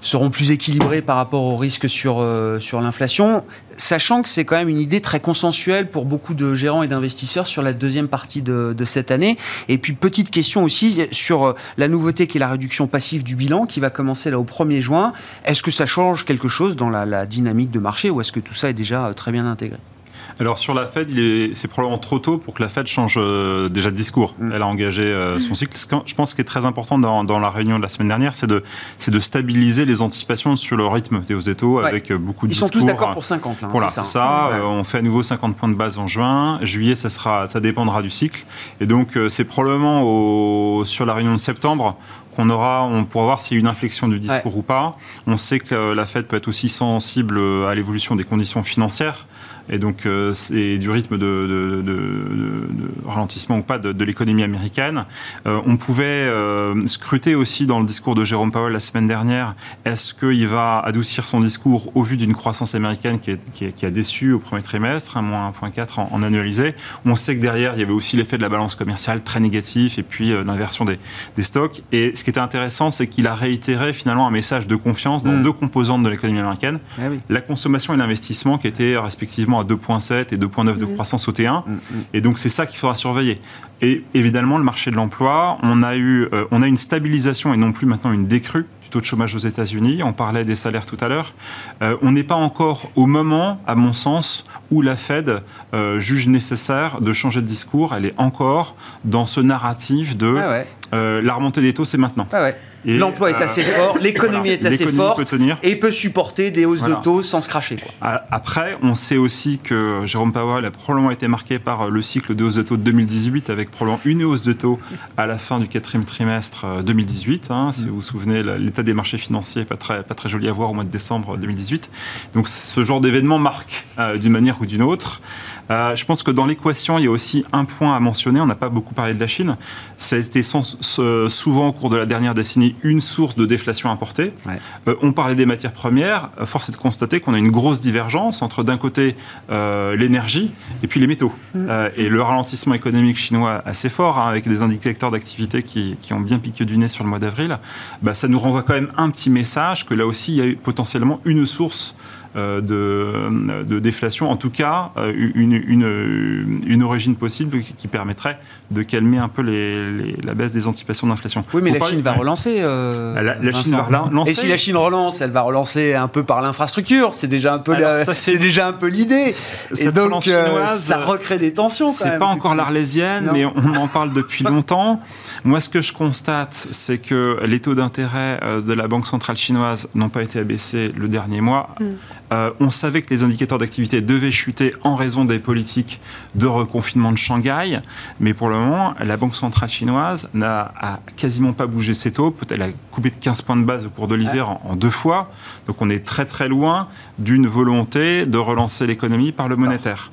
Speaker 1: seront plus équilibrés par rapport aux risques sur, sur l'inflation, sachant que c'est quand même une idée très consensuelle pour beaucoup de gérants et d'investisseurs sur la deuxième partie de, cette année. Et puis petite question aussi sur la nouveauté qui est la réduction passive du bilan qui va commencer là au 1er juin. Est-ce que ça change quelque chose dans la dynamique de marché ou est-ce que tout ça est déjà euh, très bien intégré?
Speaker 5: Alors sur la Fed, c'est probablement trop tôt pour que la Fed change euh, déjà de discours. Mm. Elle a engagé euh, son cycle. Je pense qu'il est très important dans, la réunion de la semaine dernière, c'est de, de stabiliser les anticipations sur le rythme des hausses des taux avec beaucoup de discours.
Speaker 1: Ils sont tous d'accord pour 50. Là,
Speaker 5: voilà, c'est ça. on fait à nouveau 50 points de base en juin. Juillet, ça, sera, ça dépendra du cycle. Et donc c'est probablement au, sur la réunion de septembre on aura, on pourra voir s'il y a une inflexion du discours ou pas. On sait que la Fed peut être aussi sensible à l'évolution des conditions financières et donc euh, du rythme de, ralentissement ou pas de, l'économie américaine. Euh, on pouvait euh, scruter aussi dans le discours de Jérôme Powell la semaine dernière, est-ce qu'il va adoucir son discours au vu d'une croissance américaine qui, a déçu au premier trimestre, à moins 1,4 en, en, annualisé On sait que derrière, il y avait aussi l'effet de la balance commerciale très négatif et puis l'inversion des, stocks. Et ce qui était intéressant, c'est qu'il a réitéré finalement un message de confiance dans mm. deux composantes de l'économie américaine, ah la consommation et l'investissement qui étaient respectivement à 2,7 et 2,9 de mm. croissance au T1. Mm, mm. Et donc c'est ça qu'il faudra surveiller. Et évidemment, le marché de l'emploi, on, a eu, euh, on a une stabilisation et non plus maintenant une décrue du taux de chômage aux États-Unis. On parlait des salaires tout à l'heure. Euh, on n'est pas encore au moment, à mon sens, où la Fed euh, juge nécessaire de changer de discours. Elle est encore dans ce narratif de ah la remontée des taux, c'est maintenant.
Speaker 1: Ah L'emploi est euh, assez fort, l'économie est assez forte et peut supporter des hausses de taux sans se cracher.
Speaker 5: Après, on sait aussi que Jérôme Powell a probablement été marqué par le cycle de hausse de taux de 2018 avec probablement une hausse de taux à la fin du quatrième trimestre 2018. Euh, hein, si vous vous souvenez, l'état des marchés financiers n'est pas très, pas très joli à voir au mois de décembre 2018. Donc ce genre d'événement marque euh, d'une manière ou d'une autre. Euh, je pense que dans l'équation, il y a aussi un point à mentionner. On n'a pas beaucoup parlé de la Chine. Ça a été souvent au cours de la dernière décennie une source de déflation importée. Euh, on parlait des matières premières. Force est de constater qu'on a une grosse divergence entre d'un côté euh, l'énergie et puis les métaux. Mm. et le ralentissement économique chinois assez fort, hein, avec des indicateurs d'activité qui, ont bien piqué du nez sur le mois d'avril, bah, ça nous renvoie quand même un petit message que là aussi, il y a potentiellement une source euh, de, de, déflation, en tout cas euh, une, une, une, origine possible qui permettrait de calmer un peu les, la baisse des anticipations d'inflation.
Speaker 1: Oui, mais la Chine va relancer. Euh,
Speaker 5: la, Chine va relancer.
Speaker 1: Et si la Chine relance, elle va relancer un peu par l'infrastructure. C'est déjà un peu, c'est déjà un peu l'idée. Et donc chinoise, ça recrée des tensions.
Speaker 5: C'est pas encore l'arlésienne, mais on en parle depuis longtemps. Moi, ce que je constate, c'est que les taux d'intérêt de la Banque centrale chinoise n'ont pas été abaissés le dernier mois. Mm. Euh, on savait que les indicateurs d'activité devaient chuter en raison des politiques de reconfinement de Shanghai, mais pour le moment, la Banque centrale chinoise n'a quasiment pas bougé ses taux. Elle a coupé de 15 points de base au cours de l'hiver en, deux fois. Donc on est très très loin d'une volonté de relancer l'économie par le monétaire.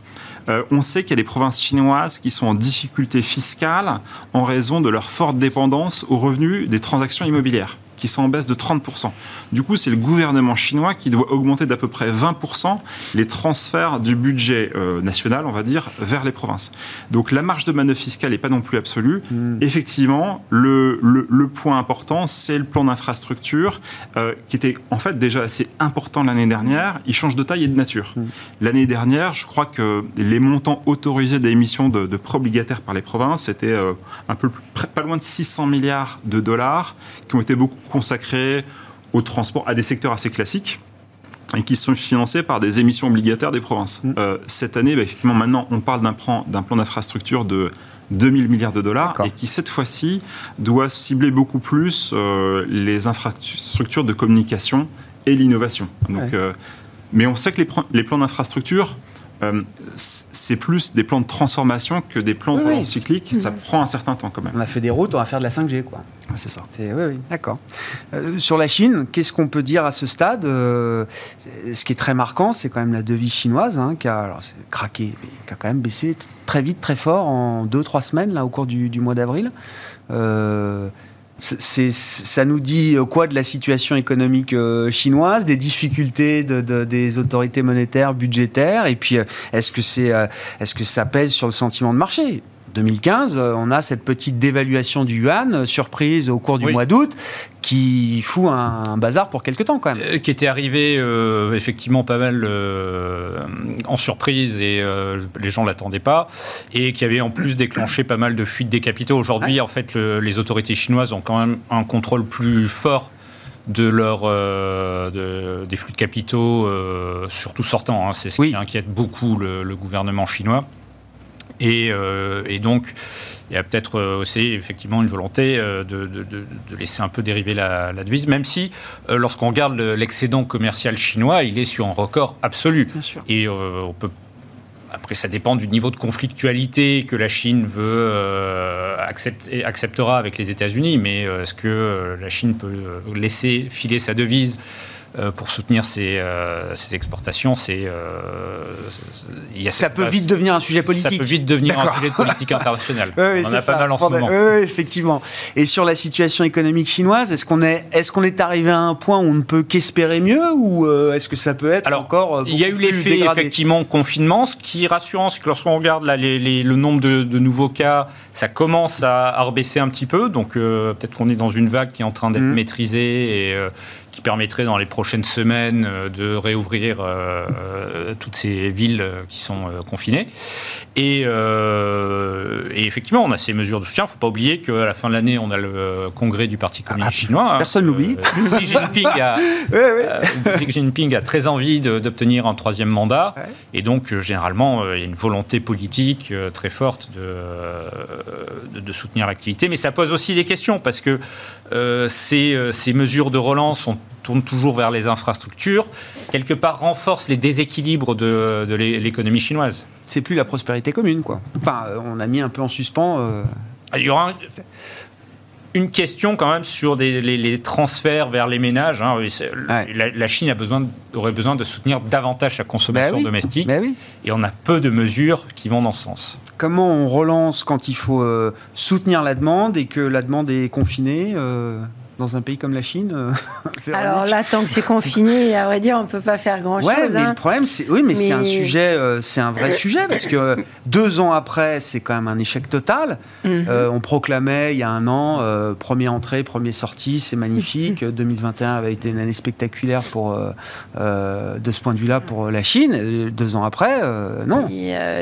Speaker 5: Euh, on sait qu'il y a des provinces chinoises qui sont en difficulté fiscale en raison de leur forte dépendance aux revenus des transactions immobilières qui sont en baisse de 30%. Du coup, c'est le gouvernement chinois qui doit augmenter d'à peu près 20% les transferts du budget euh, national, on va dire, vers les provinces. Donc la marge de manœuvre fiscale n'est pas non plus absolue. Hmm. Effectivement, le, le, point important, c'est le plan d'infrastructure, euh, qui était en fait déjà assez important l'année dernière. Il change de taille et de nature. Hmm. L'année dernière, je crois que les montants autorisés d'émissions de, de prêts obligataires par les provinces étaient euh, un peu pas loin de 600 milliards de dollars, qui ont été beaucoup consacrés au transport, à des secteurs assez classiques et qui sont financés par des émissions obligataires des provinces. Mm. Euh, cette année, bah, effectivement, maintenant, on parle d'un plan, plan d'infrastructure de 2000 milliards de dollars et qui, cette fois-ci, doit cibler beaucoup plus euh, les infrastructures de communication et l'innovation. Euh, mais on sait que les, les plans d'infrastructure, euh, c'est plus des plans de transformation que des plans cycliques. Ça mhm. prend un certain temps quand même.
Speaker 1: On a fait des routes, on va faire de la 5G, quoi.
Speaker 5: c'est ça.
Speaker 1: Oui, oui, d'accord. Euh, sur la Chine, qu'est-ce qu'on peut dire à ce stade euh, Ce qui est très marquant, c'est quand même la devise chinoise hein, qui a alors, craqué, qui a quand même baissé très vite, très fort en 2-3 semaines là, au cours du, du mois d'avril ça nous dit euh, quoi de la situation économique euh, chinoise, des difficultés des autorités monétaires, budgétaires, et puis euh, c'est, est-ce que ça pèse sur le sentiment de marché? 2015, on a cette petite dévaluation du yuan, surprise au cours du mois d'août, qui fout un, bazar pour quelque temps quand même.
Speaker 3: qui était arrivé effectivement pas mal en surprise et les gens l'attendaient pas, et qui avait en plus déclenché pas mal de fuites des capitaux. Aujourd'hui, en fait, les autorités chinoises ont quand même un contrôle plus fort de leur, des flux de capitaux, surtout sortants. Hein. C'est ce qui inquiète beaucoup le gouvernement chinois. Euh, et, donc, il y a peut-être euh, aussi effectivement une volonté euh, de, laisser un peu dériver la, devise, même si lorsqu'on regarde l'excédent commercial chinois, il est sur un record absolu. Et on peut après, ça dépend du niveau de conflictualité que la Chine veut euh, accepter, acceptera avec les États-Unis. Mais euh, est-ce que euh, la Chine peut laisser filer sa devise pour soutenir ces, euh, ces exportations, c'est euh,
Speaker 1: ça peut vite devenir un sujet politique.
Speaker 3: Ça peut vite devenir un sujet de politique internationale. oui, On en a pas mal en ce moment.
Speaker 1: Oui, effectivement. Et sur la situation économique chinoise, est-ce qu'on est, est, qu'on est arrivé à un point où on ne peut qu'espérer mieux ou est-ce que ça peut être
Speaker 3: Alors,
Speaker 1: encore
Speaker 3: Il y a eu l'effet effectivement confinement. Ce qui est rassurant, c'est que lorsqu'on regarde là, les, le nombre de, de, nouveaux cas, ça commence à, à rebaisser un petit peu. Donc peut-être qu'on est dans une vague qui est en train d'être mmh. maîtrisée et qui permettrait dans les prochaines semaines euh, de réouvrir euh, euh, toutes ces villes qui sont confinées. Et, et, effectivement, on a ces mesures de soutien. Il ne faut pas oublier qu'à la fin de l'année, on a le congrès du Parti communiste ah, chinois.
Speaker 1: Hein. Personne n'oublie.
Speaker 3: Xi, Jinping a, Xi Jinping a très envie d'obtenir un troisième mandat. Et donc, généralement, il y a une volonté politique très forte de, de, soutenir l'activité. Mais ça pose aussi des questions parce que ces, ces mesures de relance sont tourne toujours vers les infrastructures, quelque part renforce les déséquilibres de, l'économie chinoise.
Speaker 1: C'est plus la prospérité commune, quoi. Enfin, euh, on a mis un peu en suspens. Euh,
Speaker 3: ah, il y aura une question quand même sur les, transferts vers les ménages. Hein. La, Chine a besoin, aurait besoin de soutenir davantage sa consommation ben domestique.
Speaker 1: Oui.
Speaker 3: Et on a peu de mesures qui vont dans ce sens.
Speaker 1: Comment on relance quand il faut euh, soutenir la demande et que la demande est confinée dans un pays comme la Chine euh,
Speaker 4: Alors là, tant que c'est confiné, à vrai dire, on ne peut pas faire grand-chose.
Speaker 1: Ouais, mais
Speaker 4: hein.
Speaker 1: le problème, c'est oui, mais, c'est un sujet, euh, c'est un vrai sujet parce que deux ans après, c'est quand même un échec total. Mhm. Euh, on proclamait il y a un an, premier entrée, premier sortie, c'est magnifique. 2021 avait été une année spectaculaire pour de ce point de vue-là pour la Chine. Deux ans après, non.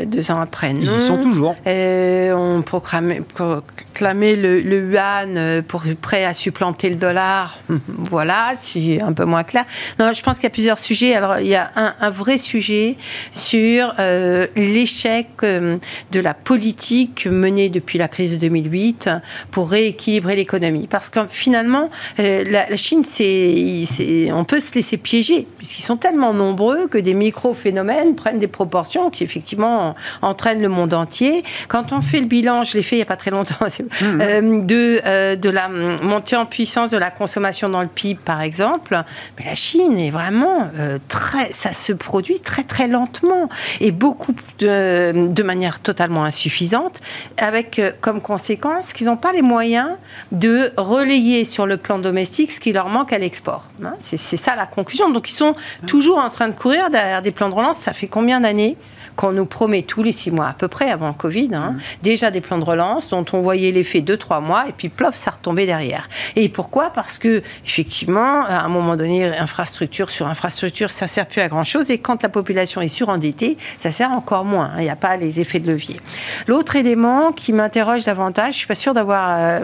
Speaker 4: deux ans après, non. Ils
Speaker 1: y sont toujours.
Speaker 4: on proclamait, proclamait le, le yuan pour prêt à supplanter le dollar, voilà, c'est un peu moins clair. Non, je pense qu'il y a plusieurs sujets. Alors, il y a un, vrai sujet sur euh, l'échec euh, de la politique menée depuis la crise de 2008 pour rééquilibrer l'économie. Parce que finalement, euh, la, Chine, c'est, on peut se laisser piéger, puisqu'ils sont tellement nombreux que des micro-phénomènes prennent des proportions qui, effectivement, entraînent le monde entier. Quand on fait le bilan, je l'ai fait il n'y a pas très longtemps, mmh. de, de la montée en puissance de la consommation dans le PIB, par exemple, mais la Chine est vraiment euh, très, ça se produit très très lentement et beaucoup de, de manière totalement insuffisante, avec euh, comme conséquence qu'ils n'ont pas les moyens de relayer sur le plan domestique ce qui leur manque à l'export. Hein. c'est ça la conclusion. Donc ils sont toujours en train de courir derrière des plans de relance. Ça fait combien d'années qu'on nous promet tous les six mois à peu près avant le Covid, hein, déjà des plans de relance dont on voyait l'effet deux, trois mois et puis plof, ça retombait derrière. Et pourquoi? Parce que effectivement, à un moment donné, infrastructure sur infrastructure, ça sert plus à grand chose et quand la population est surendettée, ça sert encore moins. Hein. Il n'y a pas les effets de levier. L'autre élément qui m'interroge davantage, je suis pas sûre d'avoir euh,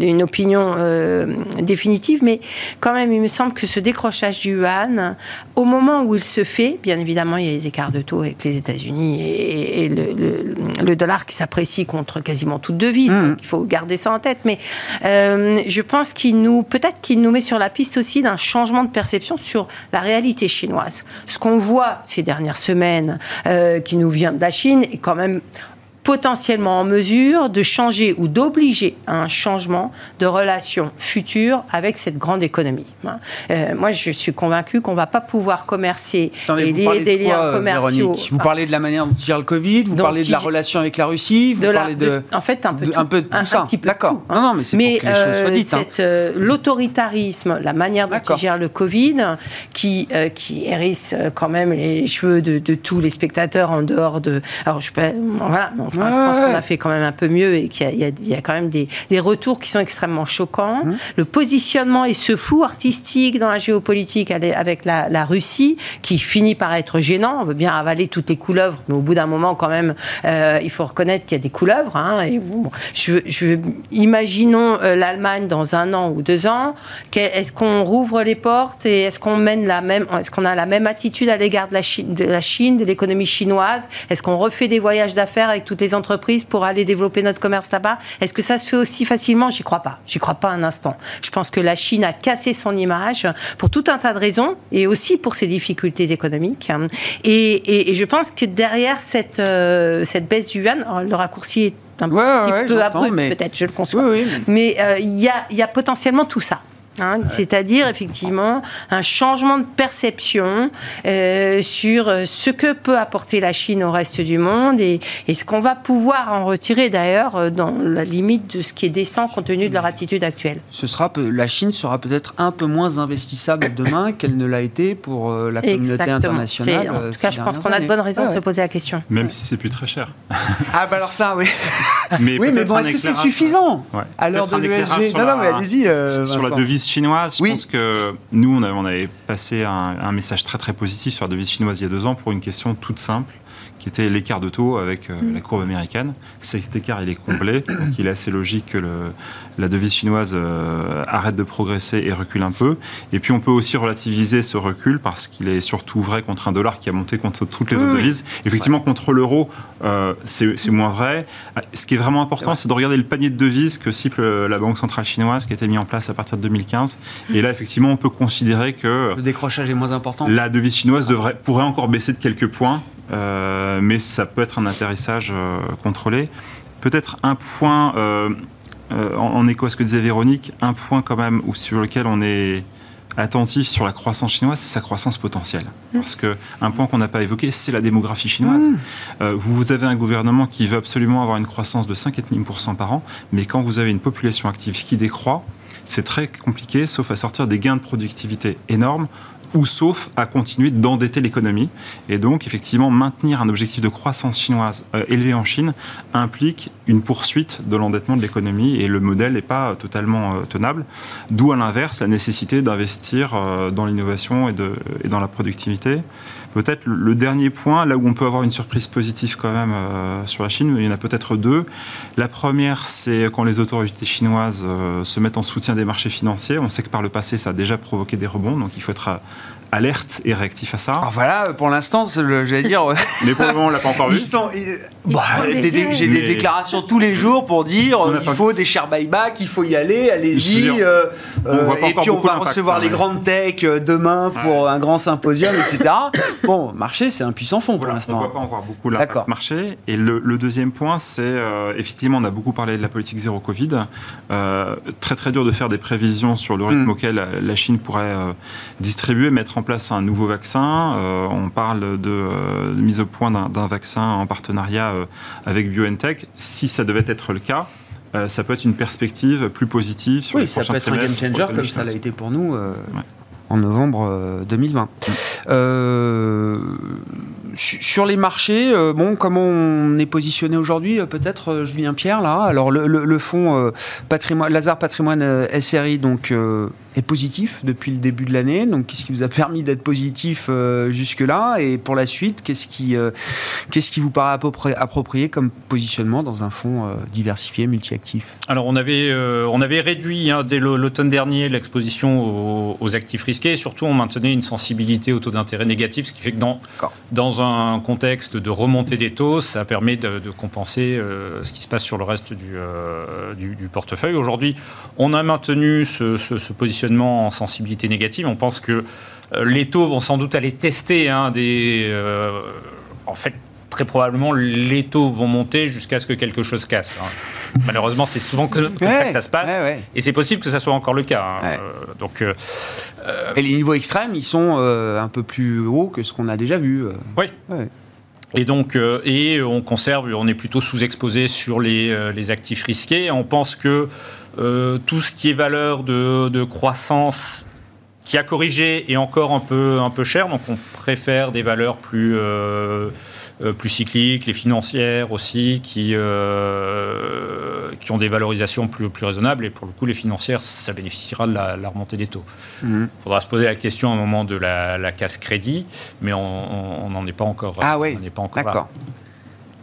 Speaker 4: une opinion euh, définitive, mais quand même, il me semble que ce décrochage du yuan, au moment où il se fait, bien évidemment, il y a les écarts de taux avec les États-Unis et, le, dollar qui s'apprécie contre quasiment toute devise. Mmh. il faut garder ça en tête. Mais euh, je pense qu'il nous, peut-être qu'il nous met sur la piste aussi d'un changement de perception sur la réalité chinoise. Ce qu'on voit ces dernières semaines, euh, qui nous vient de la Chine, est quand même potentiellement en mesure de changer ou d'obliger un changement de relation future avec cette grande économie. Hein. Euh, moi, je suis convaincu qu'on ne va pas pouvoir commercer
Speaker 1: et lier des liens euh, commerciaux. Vous parlez de la manière dont gère le Covid, vous parlez de la relation avec la Russie, vous parlez de,
Speaker 4: En fait, un peu,
Speaker 1: un peu de tout ça. D'accord.
Speaker 4: Hein. Non, non, mais c'est pour que les choses soient dites. Hein. l'autoritarisme, la manière dont il gère le Covid, qui, qui hérisse quand même les cheveux de, tous les spectateurs en dehors de... Alors, je peux... Voilà, je pense qu'on a fait quand même un peu mieux et qu'il y, a quand même des, retours qui sont extrêmement choquants. Mmh. Le positionnement et ce flou artistique dans la géopolitique avec la, Russie, qui finit par être gênant. On veut bien avaler toutes les couleuvres, mais au bout d'un moment, quand même, euh, il faut reconnaître qu'il y a des couleuvres. Hein, et je, je, imaginons euh, l'Allemagne dans un an ou deux ans. Est-ce qu'on rouvre les portes et est-ce qu'on mène la même, est-ce qu'on a la même attitude à l'égard de la Chine, de l'économie chinoise? Est-ce qu'on refait des voyages d'affaires avec toutes les les entreprises pour aller développer notre commerce là-bas. Est-ce que ça se fait aussi facilement? J'y crois pas. J'y crois pas un instant. Je pense que la Chine a cassé son image pour tout un tas de raisons et aussi pour ses difficultés économiques. Et, je pense que derrière cette, euh, cette baisse du yuan, le raccourci est un petit peu abrupt, peut-être, je le conçois. mais euh, il y, a, y a potentiellement tout ça. Hein, c'est-à-dire effectivement un changement de perception euh, sur euh, ce que peut apporter la Chine au reste du monde et, ce qu'on va pouvoir en retirer d'ailleurs euh, dans la limite de ce qui est décent compte tenu de leur attitude actuelle.
Speaker 1: Ce sera la Chine sera peut-être un peu moins investissable demain qu'elle ne l'a été pour la communauté internationale.
Speaker 4: En tout cas, je pense qu'on a de bonnes raisons de se poser la question.
Speaker 5: Même si c'est plus très cher.
Speaker 1: ah bah alors ça, oui. mais oui, mais bon, est-ce que c'est suffisant à l'heure de l'USG
Speaker 5: Non, non, mais allez-y. sur la devise chinoise, je pense que nous, on, on avait passé un, un, message très très positif sur la devise chinoise il y a deux ans pour une question toute simple qui était l'écart de taux avec euh, mm. la courbe américaine. Cet écart, il est complet, donc il est assez logique que le, la devise chinoise euh, arrête de progresser et recule un peu. Et puis on peut aussi relativiser ce recul parce qu'il est surtout vrai contre un dollar qui a monté contre toutes les autres devises. Effectivement, contre l'euro, euh, c'est moins vrai. Ce qui est vraiment important, c'est de regarder le panier de devises que cible la Banque centrale chinoise qui a été mis en place à partir de 2015. Et là, effectivement, on peut considérer que...
Speaker 1: Le décrochage est moins important.
Speaker 5: La devise chinoise devrait, pourrait encore baisser de quelques points mais ça peut être un atterrissage euh, contrôlé. Peut-être un point, euh, en, écho à ce que disait Véronique, un point quand même sur lequel on est attentif sur la croissance chinoise, c'est sa croissance potentielle. Mmh. Parce que un point qu'on n'a pas évoqué, c'est la démographie chinoise. Mmh. vous avez un gouvernement qui veut absolument avoir une croissance de 5,5% par an, mais quand vous avez une population active qui décroît, c'est très compliqué, sauf à sortir des gains de productivité énormes ou sauf à continuer d'endetter l'économie. Et donc, effectivement, maintenir un objectif de croissance chinoise euh, élevé en Chine implique une poursuite de l'endettement de l'économie et le modèle n'est pas totalement euh, tenable. D'où, à l'inverse, la nécessité d'investir euh, dans l'innovation et, et, dans la productivité. Peut-être le dernier point, là où on peut avoir une surprise positive quand même sur la Chine, il y en a peut-être deux. La première, c'est quand les autorités chinoises se mettent en soutien des marchés financiers. On sait que par le passé, ça a déjà provoqué des rebonds, donc il faut être alerte et réactif à ça.
Speaker 1: Alors voilà, pour l'instant, j'allais dire.
Speaker 5: Mais pour le moment, on l'a pas encore vu.
Speaker 1: Bah, j'ai des déclarations tous les jours pour dire il faut des share buyback, il faut y aller, allez-y. Euh, euh, et puis on va recevoir les grandes tech euh, demain pour un grand symposium, etc. bon, marché, c'est un puissant fond pour l'instant.
Speaker 5: On ne voit pas encore beaucoup l'impact marché. Et le, deuxième point, c'est effectivement, on a beaucoup parlé de la politique zéro Covid. très très dur de faire des prévisions sur le rythme mm. auquel la Chine pourrait distribuer, mettre en place un nouveau vaccin. Euh, on parle de, euh, mise au point d'un vaccin en partenariat euh, avec BioNTech. Si ça devait être le cas, ça peut être une perspective plus positive sur
Speaker 1: oui, ça peut être un game changer comme ça l'a été pour nous en novembre 2020. sur les marchés, bon, comment on est positionné aujourd'hui Peut-être Julien Pierre là? Alors le, le fonds patrimoine, Lazare Patrimoine SRI, donc est positif depuis le début de l'année. Donc, qu'est-ce qui vous a permis d'être positif euh, jusque-là? Et pour la suite, qu'est-ce qui, euh, qu'est-ce qui vous paraît approprié comme positionnement dans un fonds euh, diversifié, multi-actif
Speaker 3: Alors, on avait, on avait réduit hein, dès l'automne dernier l'exposition aux, actifs risqués. Et surtout, on maintenait une sensibilité au taux d'intérêt négatif, ce qui fait que dans, dans un contexte de remontée des taux, ça permet de, compenser ce qui se passe sur le reste du, du, portefeuille. Aujourd'hui, on a maintenu ce, ce, ce positionnement en sensibilité négative. On pense que euh, les taux vont sans doute aller tester hein, des. Euh, en fait, très probablement, les taux vont monter jusqu'à ce que quelque chose casse. Hein. Malheureusement, c'est souvent comme ça que ça se passe. Et c'est possible que ça soit encore le cas. Hein. Euh, donc,
Speaker 1: et les niveaux extrêmes, ils sont un peu plus hauts que ce qu'on a déjà vu.
Speaker 3: Oui. Et donc, et on conserve, on est plutôt sous-exposé sur les, les, actifs risqués. On pense que euh, tout ce qui est valeur de, croissance qui a corrigé est encore un peu, un peu cher, donc on préfère des valeurs plus, euh, euh, plus cycliques, les financières aussi, qui, qui ont des valorisations plus, plus raisonnables, et pour le coup, les financières, ça bénéficiera de la, remontée des taux. Il mhm. faudra se poser la question à un moment de la, casse crédit, mais on n'en est pas encore,
Speaker 1: ah oui, d'accord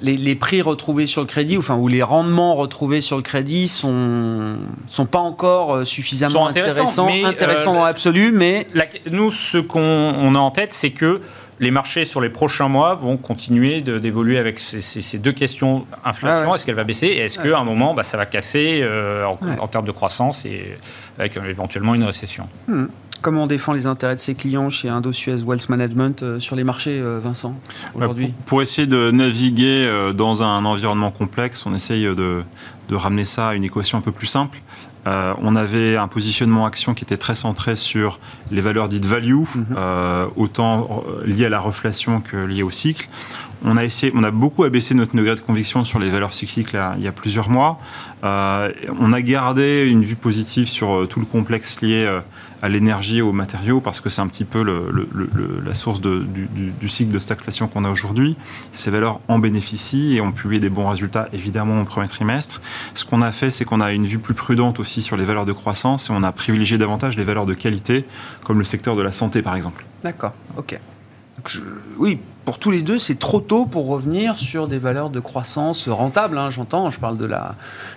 Speaker 1: les, prix retrouvés sur le crédit, enfin, ou les rendements retrouvés sur le crédit sont, sont pas encore euh, suffisamment intéressants, intéressants, euh, dans l'absolu, mais...
Speaker 3: nous, ce qu'on a en tête, c'est que les marchés sur les prochains mois vont continuer d'évoluer avec ces, deux questions. Inflation, ah est-ce qu'elle va baisser Et est-ce qu'à un moment, bah, ça va casser euh, en, termes de croissance et avec éventuellement une récession
Speaker 1: hmm. Comment on défend les intérêts de ses clients chez Indo-Suez Wealth Management euh, sur les marchés, euh, Vincent, aujourd'hui
Speaker 5: pour, essayer de naviguer dans un environnement complexe, on essaye de, de ramener ça à une équation un peu plus simple. Euh, on avait un positionnement action qui était très centré sur les valeurs dites value, mhm. euh, autant euh, liées à la reflation que liées au cycle. On a, essayé, on a beaucoup abaissé notre degré de conviction sur les valeurs cycliques il y a plusieurs mois. on a gardé une vue positive sur tout le complexe lié à l'énergie et aux matériaux parce que c'est un petit peu la source du, cycle de stagflation qu'on a aujourd'hui. Ces valeurs en bénéficient et ont publié des bons résultats évidemment au premier trimestre. Ce qu'on a fait, c'est qu'on a une vue plus prudente aussi sur les valeurs de croissance et on a privilégié davantage les valeurs de qualité comme le secteur de la santé par exemple.
Speaker 1: D'accord, ok. oui, pour tous les deux, c'est trop tôt pour revenir sur des valeurs de croissance rentables. Hein, j'entends, je parle de la,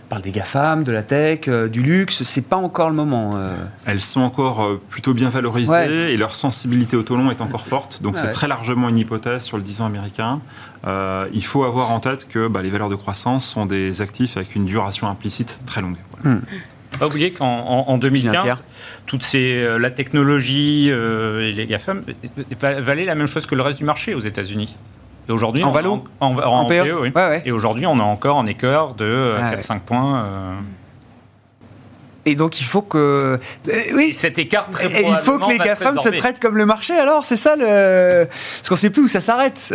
Speaker 1: parle des GAFAM, de la tech, euh, du luxe. C'est pas encore le moment. Euh.
Speaker 5: Elles sont encore euh, plutôt bien valorisées et leur sensibilité au taux long est encore forte. Donc c'est très largement une hypothèse sur le 10 ans américain. il faut avoir en tête que bah, les valeurs de croissance sont des actifs avec une duration implicite très longue. Hmm.
Speaker 3: Pas oublier qu'en 2015, toute ces, euh, la technologie euh, et les GAFAM euh, valaient la même chose que le reste du marché aux États-Unis.
Speaker 1: Et aujourd'hui, en,
Speaker 3: en, en, en, PE, oui. Et aujourd'hui, on a encore un écart de 4-5 points.
Speaker 1: Et donc il faut que
Speaker 3: euh, oui cet écart très
Speaker 1: et il faut que les GAFAM se traitent comme le marché alors c'est ça le parce qu'on sait plus où ça s'arrête.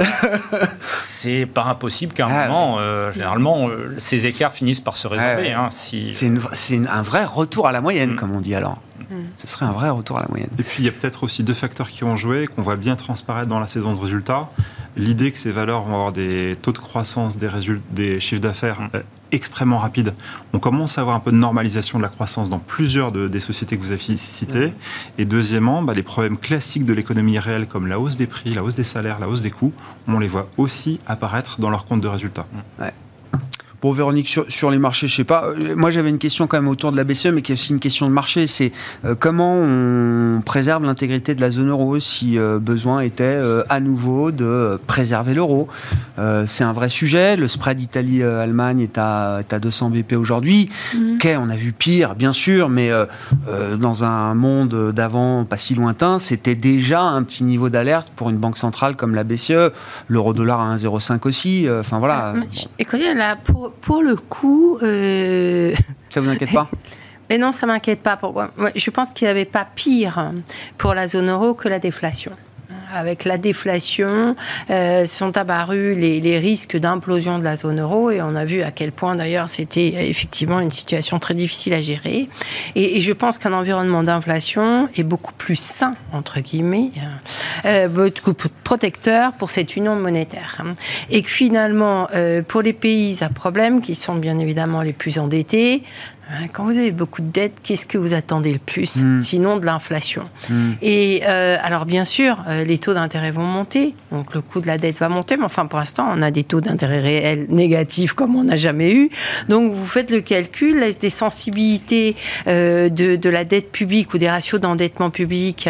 Speaker 3: c'est pas impossible qu'à un ah, moment euh, généralement euh, ces écarts finissent par se résorber. Hein, si...
Speaker 1: C'est un vrai retour à la moyenne mm. comme on dit alors. Mm. Ce serait un vrai retour à la moyenne.
Speaker 5: Et puis il y a peut-être aussi deux facteurs qui ont joué qu'on voit bien transparaître dans la saison de résultats. L'idée que ces valeurs vont avoir des taux de croissance des, des chiffres d'affaires mm extrêmement rapide. On commence à avoir un peu de normalisation de la croissance dans plusieurs des sociétés que vous avez citées. Et deuxièmement, bah, les problèmes classiques de l'économie réelle comme la hausse des prix, la hausse des salaires, la hausse des coûts, on les voit aussi apparaître dans leur compte de résultats.
Speaker 1: Bon, Véronique, sur, les marchés, je sais pas. Euh, moi, j'avais une question quand même autour de la BCE, mais qui est aussi une question de marché. C'est euh, comment on préserve l'intégrité de la zone euro si euh, besoin était à nouveau de préserver l'euro? c'est un vrai sujet. Le spread Italie-Allemagne est à, est à 200 BP aujourd'hui. Mhm. Ok, on a vu pire, bien sûr, mais dans un monde d'avant pas si lointain, c'était déjà un petit niveau d'alerte pour une banque centrale comme la BCE. L'euro-dollar à 1,05 aussi. Enfin voilà.
Speaker 4: Ah, écoutez, là, pour pour le coup. Euh...
Speaker 1: Ça vous inquiète pas?
Speaker 4: Mais non, ça m'inquiète pas. Pourquoi Je pense qu'il n'y avait pas pire pour la zone euro que la déflation avec la déflation, euh, sont apparus les, risques d'implosion de la zone euro et on a vu à quel point d'ailleurs c'était effectivement une situation très difficile à gérer. Et, je pense qu'un environnement d'inflation est beaucoup plus sain, entre guillemets, euh, beaucoup plus protecteur pour cette union monétaire. Et que finalement, euh, pour les pays à problème, qui sont bien évidemment les plus endettés, Hein, quand vous avez beaucoup de dettes, qu'est-ce que vous attendez le plus hmm. Sinon de l'inflation. Hmm. Et euh, alors bien sûr, euh, les taux d'intérêt vont monter, donc le coût de la dette va monter, mais enfin pour l'instant, on a des taux d'intérêt réels négatifs comme on n'a jamais eu. Donc vous faites le calcul, laisse des sensibilités euh, de, de, la dette publique ou des ratios d'endettement public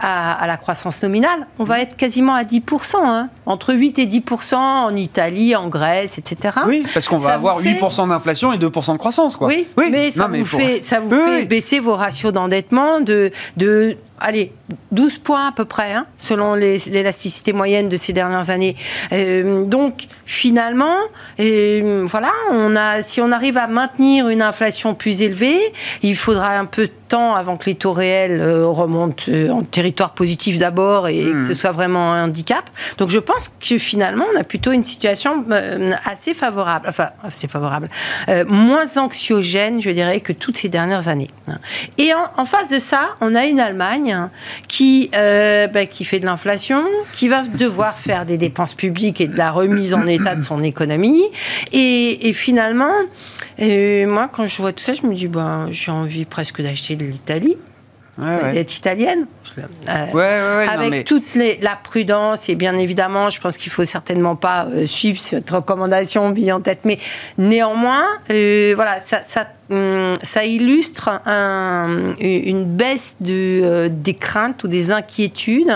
Speaker 4: à, à, la croissance nominale? On va être quasiment à 10%, hein, entre 8 et 10% en Italie, en Grèce, etc.
Speaker 1: Oui, parce qu'on va avoir 8% d'inflation et 2% de croissance. Quoi.
Speaker 4: Oui, oui ça vous, fait, ça vous fait baisser vos ratios d'endettement de, de allez, 12 points à peu près, hein, selon l'élasticité moyenne de ces dernières années. Euh, donc, finalement, euh, voilà, on a, si on arrive à maintenir une inflation plus élevée, il faudra un peu de temps avant que les taux réels euh, remontent en territoire positif d'abord et que hmm. ce soit vraiment un handicap. Donc, je pense que finalement, on a plutôt une situation assez favorable, enfin, assez favorable, moins anxiogène, je dirais, que toutes ces dernières années. Et en face de ça, on a une Allemagne qui, euh, bah, qui fait de l'inflation, qui va devoir faire des dépenses publiques et de la remise en état de son économie. Et, finalement, euh, moi, quand je vois tout ça, je me dis, bah, j'ai envie presque d'acheter de l'Italie. Ouais, d'être italienne.
Speaker 1: Euh,
Speaker 4: avec toute les, la prudence et bien évidemment, je pense qu'il faut certainement pas suivre cette recommandation vie en tête, mais néanmoins, voilà, ça, ça ça illustre une baisse de, des craintes ou des inquiétudes.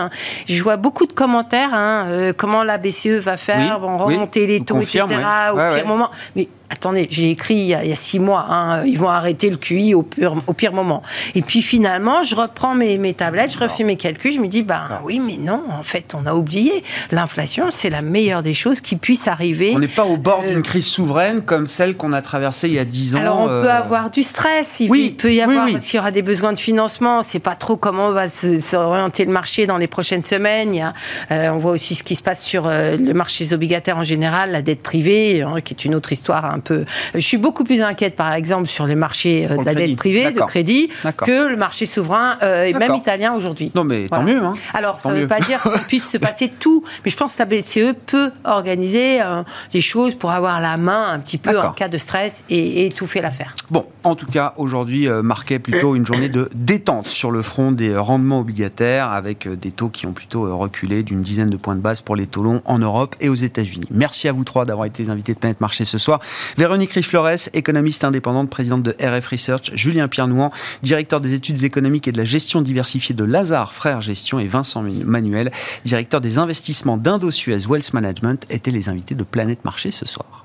Speaker 4: Je vois beaucoup de commentaires. Hein, comment la BCE va faire, vont remonter les taux, etc. Au pire moment. Mais attendez, j'ai écrit il y, a, six mois, hein, ils vont arrêter le QI au pire, au pire moment. Et puis finalement, je reprends mes, mes tablettes, je refais mes calculs, je me dis, bah oui, mais non, en fait, on a oublié. L'inflation, c'est la meilleure des choses qui puisse arriver.
Speaker 1: On n'est pas au bord d'une euh, crise souveraine comme celle qu'on a traversée il y a dix ans.
Speaker 4: Alors on peut euh, avoir du stress, il, oui, peut y avoir, parce qu'il y aura des besoins de financement, on ne sait pas trop comment va s'orienter le marché dans les prochaines semaines. Il euh, on voit aussi ce qui se passe sur le marché obligataire en général, la dette privée, hein, qui est une autre histoire un peu. Je suis beaucoup plus inquiète, par exemple, sur les marchés euh, de la dette privée, de crédit, que le marché souverain euh, et même italien aujourd'hui.
Speaker 1: Non, mais tant mieux. Hein.
Speaker 4: Alors, ça ne veut pas dire qu'il puisse se passer tout, mais je pense que la BCE peut organiser euh, des choses pour avoir la main un petit peu en cas de stress et, étouffer l'affaire.
Speaker 1: Bon, en tout cas, aujourd'hui marquait plutôt une journée de détente sur le front des rendements obligataires, avec des taux qui ont plutôt reculé d'une dizaine de points de base pour les taux longs en Europe et aux États-Unis. Merci à vous trois d'avoir été les invités de Planète Marché ce soir. Véronique Riche-Flores, économiste indépendante, présidente de RF Research, Julien Pierre-Nouan, directeur des études économiques et de la gestion diversifiée de Lazare Frères Gestion et Vincent Manuel, directeur des investissements d'Indo-Suez Wealth Management, étaient les invités de Planète Marché ce soir.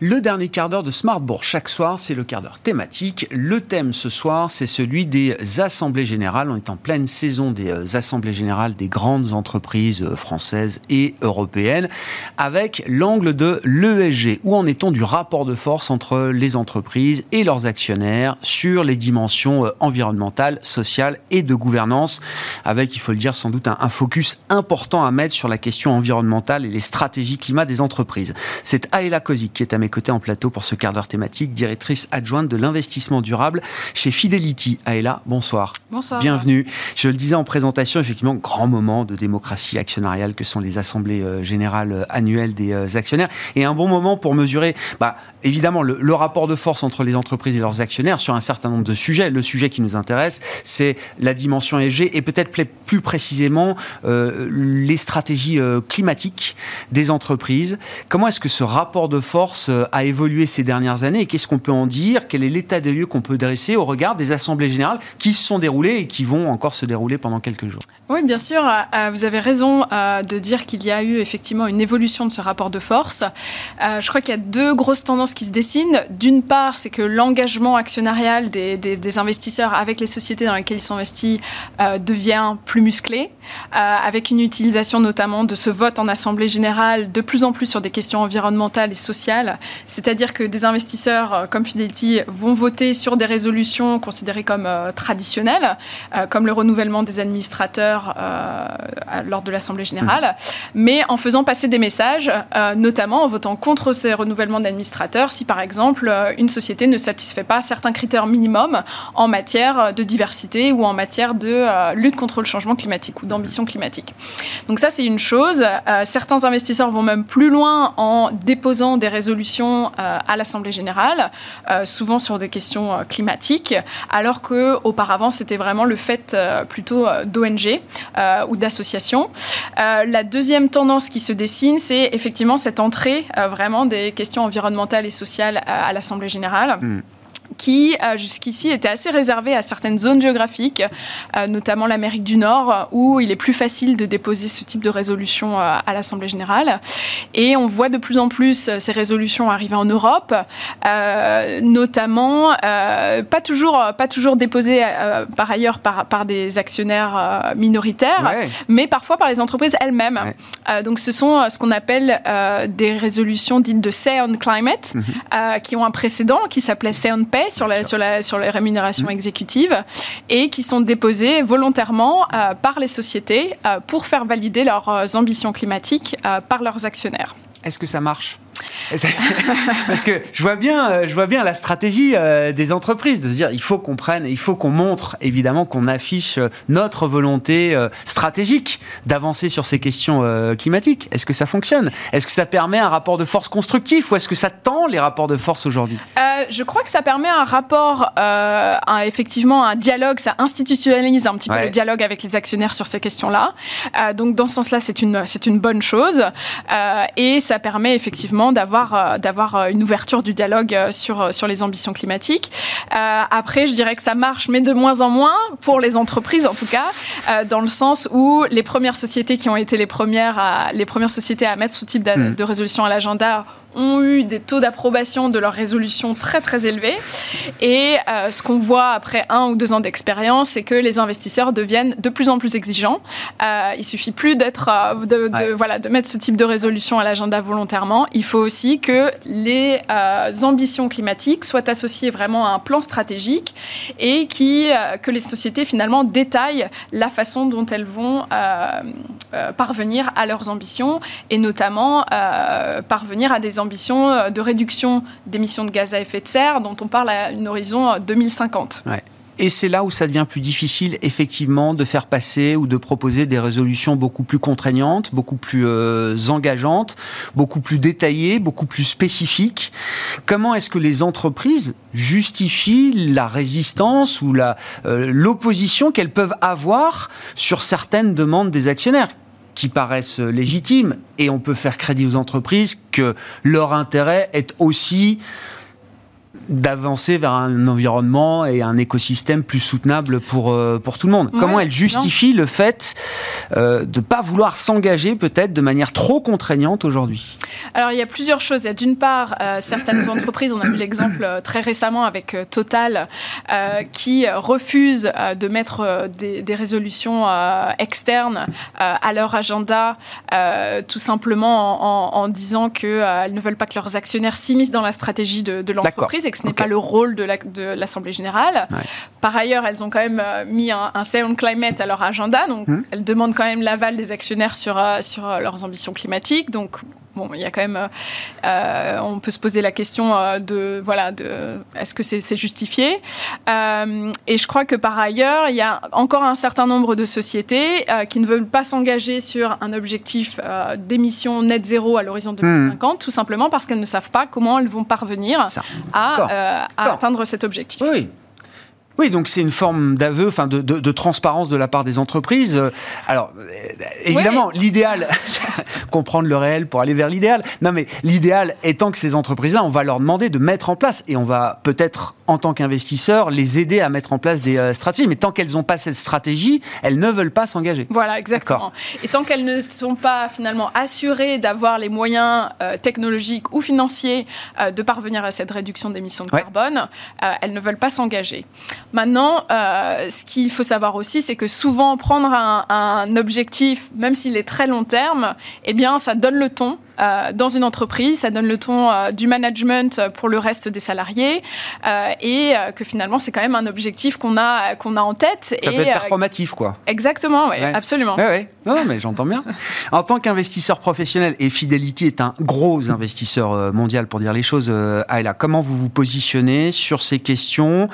Speaker 1: Le dernier quart d'heure de Smartbourg chaque soir, c'est le quart d'heure thématique. Le thème ce soir, c'est celui des assemblées générales. On est en pleine saison des euh, assemblées générales des grandes entreprises euh, françaises et européennes, avec l'angle de l'ESG. Où en est-on du rapport de force entre les entreprises et leurs actionnaires sur les dimensions euh, environnementales, sociales et de gouvernance, avec, il faut le dire, sans doute un, focus important à mettre sur la question environnementale et les stratégies climat des entreprises. C'est Aela Kozik qui est à mes côtés en plateau pour ce quart d'heure thématique, directrice adjointe de l'investissement durable chez Fidelity. Aela, bonsoir.
Speaker 6: Bonsoir.
Speaker 1: Bienvenue. Je le disais en présentation, effectivement, grand moment de démocratie actionnariale que sont les assemblées euh, générales euh, annuelles des euh, actionnaires et un bon moment pour mesurer, bah, évidemment, le, rapport de force entre les entreprises et leurs actionnaires sur un certain nombre de sujets. Le sujet qui nous intéresse, c'est la dimension ESG et peut-être plus précisément les stratégies climatiques des entreprises. Comment est-ce que ce rapport de force euh, a évolué ces dernières années et qu'est-ce qu'on peut en dire? Quel est l'état des lieux qu'on peut dresser au regard des assemblées générales qui se sont déroulées et qui vont encore se dérouler pendant quelques jours?
Speaker 6: Oui, bien sûr. Euh, euh, vous avez raison de dire qu'il y a eu effectivement une évolution de ce rapport de force. Je crois qu'il y a deux grosses tendances qui se dessinent. D'une part, c'est que l'engagement actionnarial des, des, investisseurs avec les sociétés dans lesquelles ils sont investis devient plus musclé, avec une utilisation notamment de ce vote en assemblée générale de plus en plus sur des questions environnementales et sociales c'est-à-dire que des investisseurs euh, comme Fidelity vont voter sur des résolutions considérées comme euh, traditionnelles, euh, comme le renouvellement des administrateurs lors de l'Assemblée générale, mmh. mais en faisant passer des messages, notamment en votant contre ces renouvellements d'administrateurs, si par exemple une société ne satisfait pas certains critères minimums en matière de diversité ou en matière de lutte contre le changement climatique ou d'ambition climatique. Donc ça, c'est une chose. certains investisseurs vont même plus loin en déposant des résolutions euh, à l'Assemblée générale, euh, souvent sur des questions euh, climatiques, alors que auparavant c'était vraiment le fait plutôt d'ONG ou d'associations. la deuxième tendance qui se dessine, c'est effectivement cette entrée vraiment des questions environnementales et sociales à l'Assemblée générale. Hmm qui euh, jusqu'ici était assez réservé à certaines zones géographiques, euh, notamment l'Amérique du Nord, où il est plus facile de déposer ce type de résolution euh, à l'Assemblée générale. Et on voit de plus en plus ces résolutions arriver en Europe, notamment pas toujours pas toujours déposées par ailleurs par, par des actionnaires minoritaires, mais parfois par les entreprises elles-mêmes. donc ce sont ce qu'on appelle des résolutions dites de Say on Climate, mhm. qui ont un précédent qui s'appelait Say on Sur, la, sur, la, sur les rémunérations mmh. exécutives et qui sont déposées volontairement euh, par les sociétés euh, pour faire valider leurs euh, ambitions climatiques par leurs actionnaires.
Speaker 1: Est-ce que ça marche? Parce que je vois bien, je vois bien la stratégie des entreprises de se dire il faut qu'on prenne, il faut qu'on montre évidemment qu'on affiche notre volonté stratégique d'avancer sur ces questions climatiques. Est-ce que ça fonctionne? Est-ce que ça permet un rapport de force constructif ou est-ce que ça tend les rapports de force aujourd'hui?
Speaker 6: Je crois que ça permet un rapport, effectivement, un dialogue, ça institutionnalise un petit peu le dialogue avec les actionnaires sur ces questions-là. Euh, donc dans ce sens-là, c'est une, c'est une bonne chose. Euh, et ça permet effectivement d'avoir, euh, d'avoir une ouverture du dialogue sur, sur les ambitions climatiques. après, je dirais que ça marche, mais de moins en moins pour les entreprises en tout cas, dans le sens où les premières sociétés qui ont été les premières, à, les premières sociétés à mettre ce type de, hmm. de résolution à l'agenda ont eu des taux d'approbation de leur résolution très très élevés. Et euh, ce qu'on voit après un ou deux ans d'expérience, c'est que les investisseurs deviennent de plus en plus exigeants. Euh, il suffit plus d'être, euh, de, voilà, de mettre ce type de résolution à l'agenda volontairement. Il faut aussi que les euh, ambitions climatiques soient associées vraiment à un plan stratégique et qui, que les sociétés finalement détaillent la façon dont elles vont parvenir à leurs ambitions et notamment parvenir à des ambitions euh, de réduction d'émissions de gaz à effet de serre dont on parle à une horizon 2050.
Speaker 1: Euh, Et c'est là où ça devient plus difficile, effectivement, de faire passer ou de proposer des résolutions beaucoup plus contraignantes, beaucoup plus euh, engageantes, beaucoup plus détaillées, beaucoup plus spécifiques. Comment est-ce que les entreprises justifient la résistance ou l'opposition qu'elles peuvent avoir sur certaines demandes des actionnaires? Qui paraissent légitimes. Et on peut faire crédit aux entreprises que leur intérêt est aussi d'avancer vers un environnement et un écosystème plus soutenable pour, euh, pour tout le monde. Comment elle justifie le fait euh, de ne pas vouloir s'engager peut-être de manière trop contraignante aujourd'hui?
Speaker 6: Alors il y a plusieurs choses. Il y a d'une part euh, certaines entreprises, on a vu l'exemple très récemment avec Total, qui refusent de mettre des, des résolutions externes à leur agenda, tout simplement en, en disant qu'elles ne veulent pas que leurs actionnaires s'immiscent dans la stratégie de, de l'entreprise ce n'est pas le rôle de l'Assemblée générale. Par ailleurs, elles ont quand même euh, mis un, un Sound Climate à leur agenda, donc hmm. elles demandent quand même l'aval des actionnaires sur, euh, sur euh, leurs ambitions climatiques. Donc bon, il y a quand même, on peut se poser la question de, voilà, de, est-ce que c'est justifié? Et je crois que par ailleurs, il y a encore un certain nombre de sociétés qui ne veulent pas s'engager sur un objectif d'émission net zéro à l'horizon 2050, hmm. tout simplement parce qu'elles ne savent pas comment elles vont parvenir à euh, à atteindre cet objectif.
Speaker 1: Oui. Oui, donc c'est une forme d'aveu, enfin de, transparence de la part des entreprises. Euh, alors, euh, évidemment, l'idéal, comprendre le réel pour aller vers l'idéal. Non, mais l'idéal étant que ces entreprises-là, on va leur demander de mettre en place, et on va peut-être, en tant qu'investisseur, les aider à mettre en place des euh, stratégies. Mais tant qu'elles n'ont pas cette stratégie, elles ne veulent pas s'engager.
Speaker 6: Voilà, exactement. Et tant qu'elles ne sont pas finalement assurées d'avoir les moyens technologiques ou financiers de parvenir à cette réduction d'émissions de carbone, elles ne veulent pas s'engager. Maintenant, euh, ce qu'il faut savoir aussi, c'est que souvent prendre un, objectif, même s'il est très long terme, eh bien, ça donne le ton euh, dans une entreprise, ça donne le ton euh, du management pour le reste des salariés, et que finalement, c'est quand même un objectif qu'on a qu'on a en tête.
Speaker 1: Ça peut être performatif, quoi.
Speaker 6: Exactement, oui, absolument.
Speaker 1: Oui, non, mais j'entends bien. en tant qu'investisseur professionnel, et Fidelity est un gros investisseur mondial pour dire les choses, Ayla, comment vous vous positionnez sur ces questions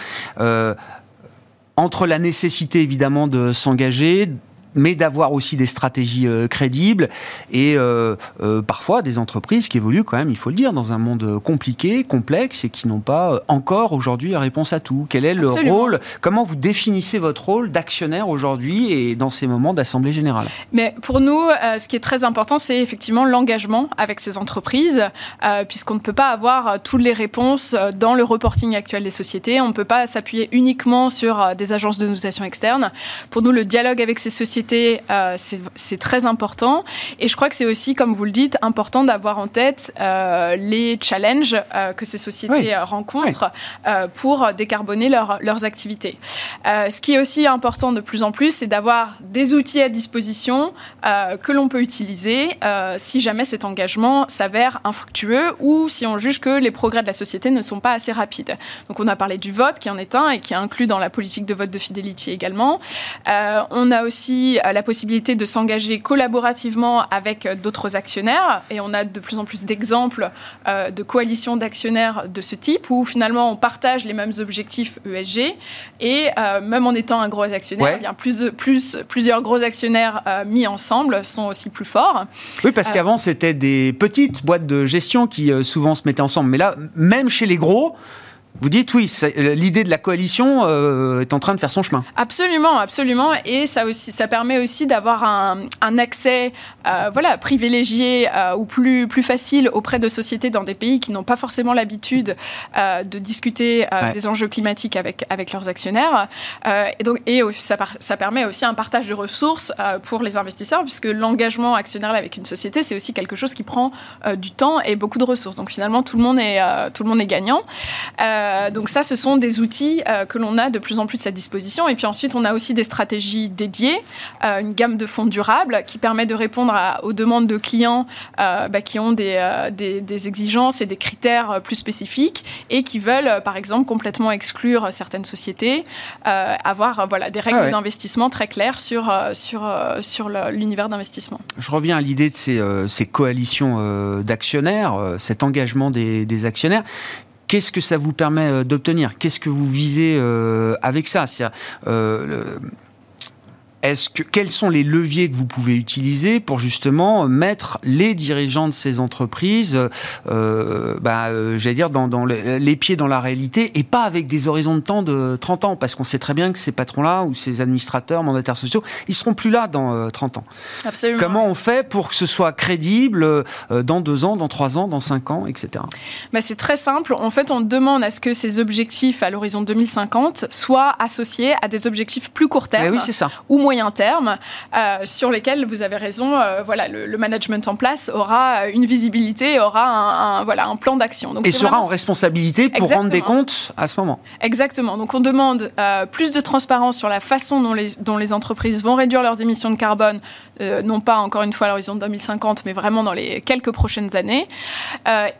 Speaker 1: entre la nécessité évidemment de s'engager, mais d'avoir aussi des stratégies euh, crédibles et euh, euh, parfois des entreprises qui évoluent quand même, il faut le dire, dans un monde compliqué, complexe et qui n'ont pas encore aujourd'hui la réponse à tout. Quel est le rôle Comment vous définissez votre rôle d'actionnaire aujourd'hui et dans ces moments d'assemblée générale?
Speaker 6: Mais pour nous, ce qui est très important, c'est effectivement l'engagement avec ces entreprises, puisqu'on ne peut pas avoir toutes les réponses dans le reporting actuel des sociétés. On ne peut pas s'appuyer uniquement sur des agences de notation externes. Pour nous, le dialogue avec ces sociétés euh, c'est très important. Et je crois que c'est aussi, comme vous le dites, important d'avoir en tête euh, les challenges euh, que ces sociétés rencontrent pour décarboner leurs activités. ce qui est aussi important de plus en plus, c'est d'avoir des outils à disposition que l'on peut utiliser si jamais cet engagement s'avère infructueux ou si on juge que les progrès de la société ne sont pas assez rapides. Donc on a parlé du vote qui en est un et qui est inclus dans la politique de vote de Fidelity également. on a aussi aussi la possibilité de s'engager collaborativement avec d'autres actionnaires. Et on a de plus en plus d'exemples de coalitions d'actionnaires de ce type où finalement on partage les mêmes objectifs ESG et même en étant un gros actionnaire, bien plus, plus, plusieurs gros actionnaires mis ensemble sont aussi plus forts.
Speaker 1: Oui, parce qu'avant c'était des petites boîtes de gestion qui souvent se mettaient ensemble. Mais là, même chez les gros, vous dites oui, euh, l'idée de la coalition euh, est en train de faire son chemin.
Speaker 6: Absolument, absolument, et ça aussi, ça permet aussi d'avoir un, accès, euh, voilà, privilégié ou plus plus facile auprès de sociétés dans des pays qui n'ont pas forcément l'habitude de discuter des enjeux climatiques avec avec leurs actionnaires. et donc, et ça, ça permet aussi un partage de ressources pour les investisseurs, puisque l'engagement actionnarial avec une société, c'est aussi quelque chose qui prend du temps et beaucoup de ressources. Donc finalement, tout le monde est tout le monde est gagnant. Euh, donc ça, ce sont des outils euh, que l'on a de plus en plus à disposition. Et puis ensuite, on a aussi des stratégies dédiées, euh, une gamme de fonds durables qui permet de répondre aux demandes de clients bah, qui ont des, exigences et des critères plus spécifiques et qui veulent, par exemple, complètement exclure certaines sociétés, avoir voilà, des règles ah d'investissement très claires sur, sur, sur l'univers d'investissement.
Speaker 1: Je reviens à l'idée de ces, coalitions d'actionnaires, cet engagement des, des actionnaires. Qu'est-ce que ça vous permet euh, d'obtenir? Qu'est-ce que vous visez euh, avec ça? Est-ce que quels sont les leviers que vous pouvez utiliser pour justement mettre les dirigeants de ces entreprises, euh, bah, euh, j'allais dire dans, dans les, pieds dans la réalité et pas avec des horizons de temps de 30 ans, parce qu'on sait très bien que ces patrons-là ou ces administrateurs, mandataires sociaux, ils seront plus là dans 30 euh, ans.
Speaker 6: Absolument.
Speaker 1: Comment on fait pour que ce soit crédible euh, dans deux ans, dans trois ans, dans cinq ans, etc.
Speaker 6: Bah, c'est très simple. En fait, on demande à ce que ces objectifs à l'horizon 2050 soient associés à des objectifs plus court terme.
Speaker 1: Eh oui, c'est ça.
Speaker 6: Ou moyen terme, euh, sur lesquels, vous avez raison, euh, voilà, le, management en place aura une visibilité, aura un, voilà, un plan d'action.
Speaker 1: Et sera en responsabilité pour rendre des comptes à ce moment.
Speaker 6: Exactement. Donc on demande euh, plus de transparence sur la façon dont les, dont les entreprises vont réduire leurs émissions de carbone, non pas encore une fois à l'horizon 2050, mais vraiment dans les quelques prochaines années.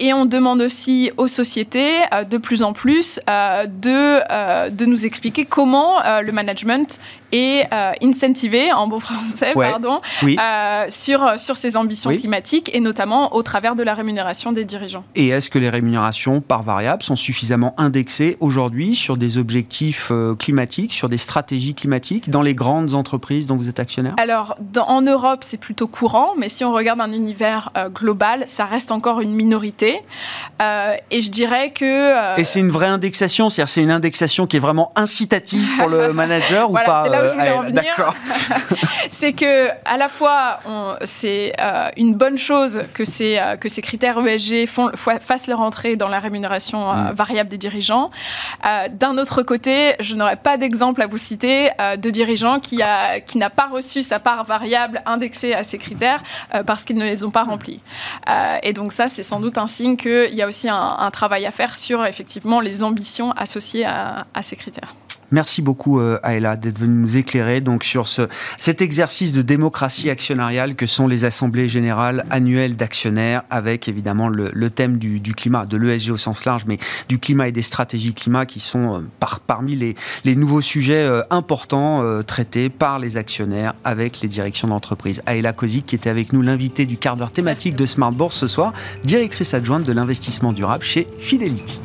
Speaker 6: et on demande aussi aux sociétés de plus en plus de, de nous expliquer comment le management et euh, incentiver, en bon français, pardon, euh, sur, sur ces ambitions climatiques et notamment au travers de la rémunération des dirigeants.
Speaker 1: Et est-ce que les rémunérations par variable sont suffisamment indexées aujourd'hui sur des objectifs euh, climatiques, sur des stratégies climatiques dans les grandes entreprises dont vous êtes actionnaire?
Speaker 6: Alors, en Europe, c'est plutôt courant, mais si on regarde un univers global, ça reste encore une minorité. et je dirais que...
Speaker 1: et c'est une vraie indexation, c'est-à-dire c'est une indexation qui est vraiment incitative pour le manager ou pas
Speaker 6: c'est que à la fois, c'est euh, une bonne chose que ces, euh, que ces critères ESG font, fassent leur entrée dans la rémunération euh, mm. variable des dirigeants. D'un autre côté, je n'aurais pas d'exemple à vous citer de dirigeant qui a qui n'a pas reçu sa part variable indexée à ces critères parce qu'ils ne les ont pas remplis. et donc ça, c'est sans doute un signe qu'il y a aussi un, travail à faire sur effectivement les ambitions associées à ces critères.
Speaker 1: Merci beaucoup, euh, Aïla, d'être venue nous éclairer donc, sur ce, cet exercice de démocratie actionnariale que sont les assemblées générales annuelles d'actionnaires, avec évidemment le, thème du, climat, de l'ESG au sens large, mais du climat et des stratégies climat qui sont euh, par, parmi les, nouveaux sujets euh, importants traités par les actionnaires avec les directions d'entreprise. Aïla Kozik, qui était avec nous, l'invité du quart d'heure thématique de Smart Bourse ce soir, directrice adjointe de l'investissement durable chez Fidelity.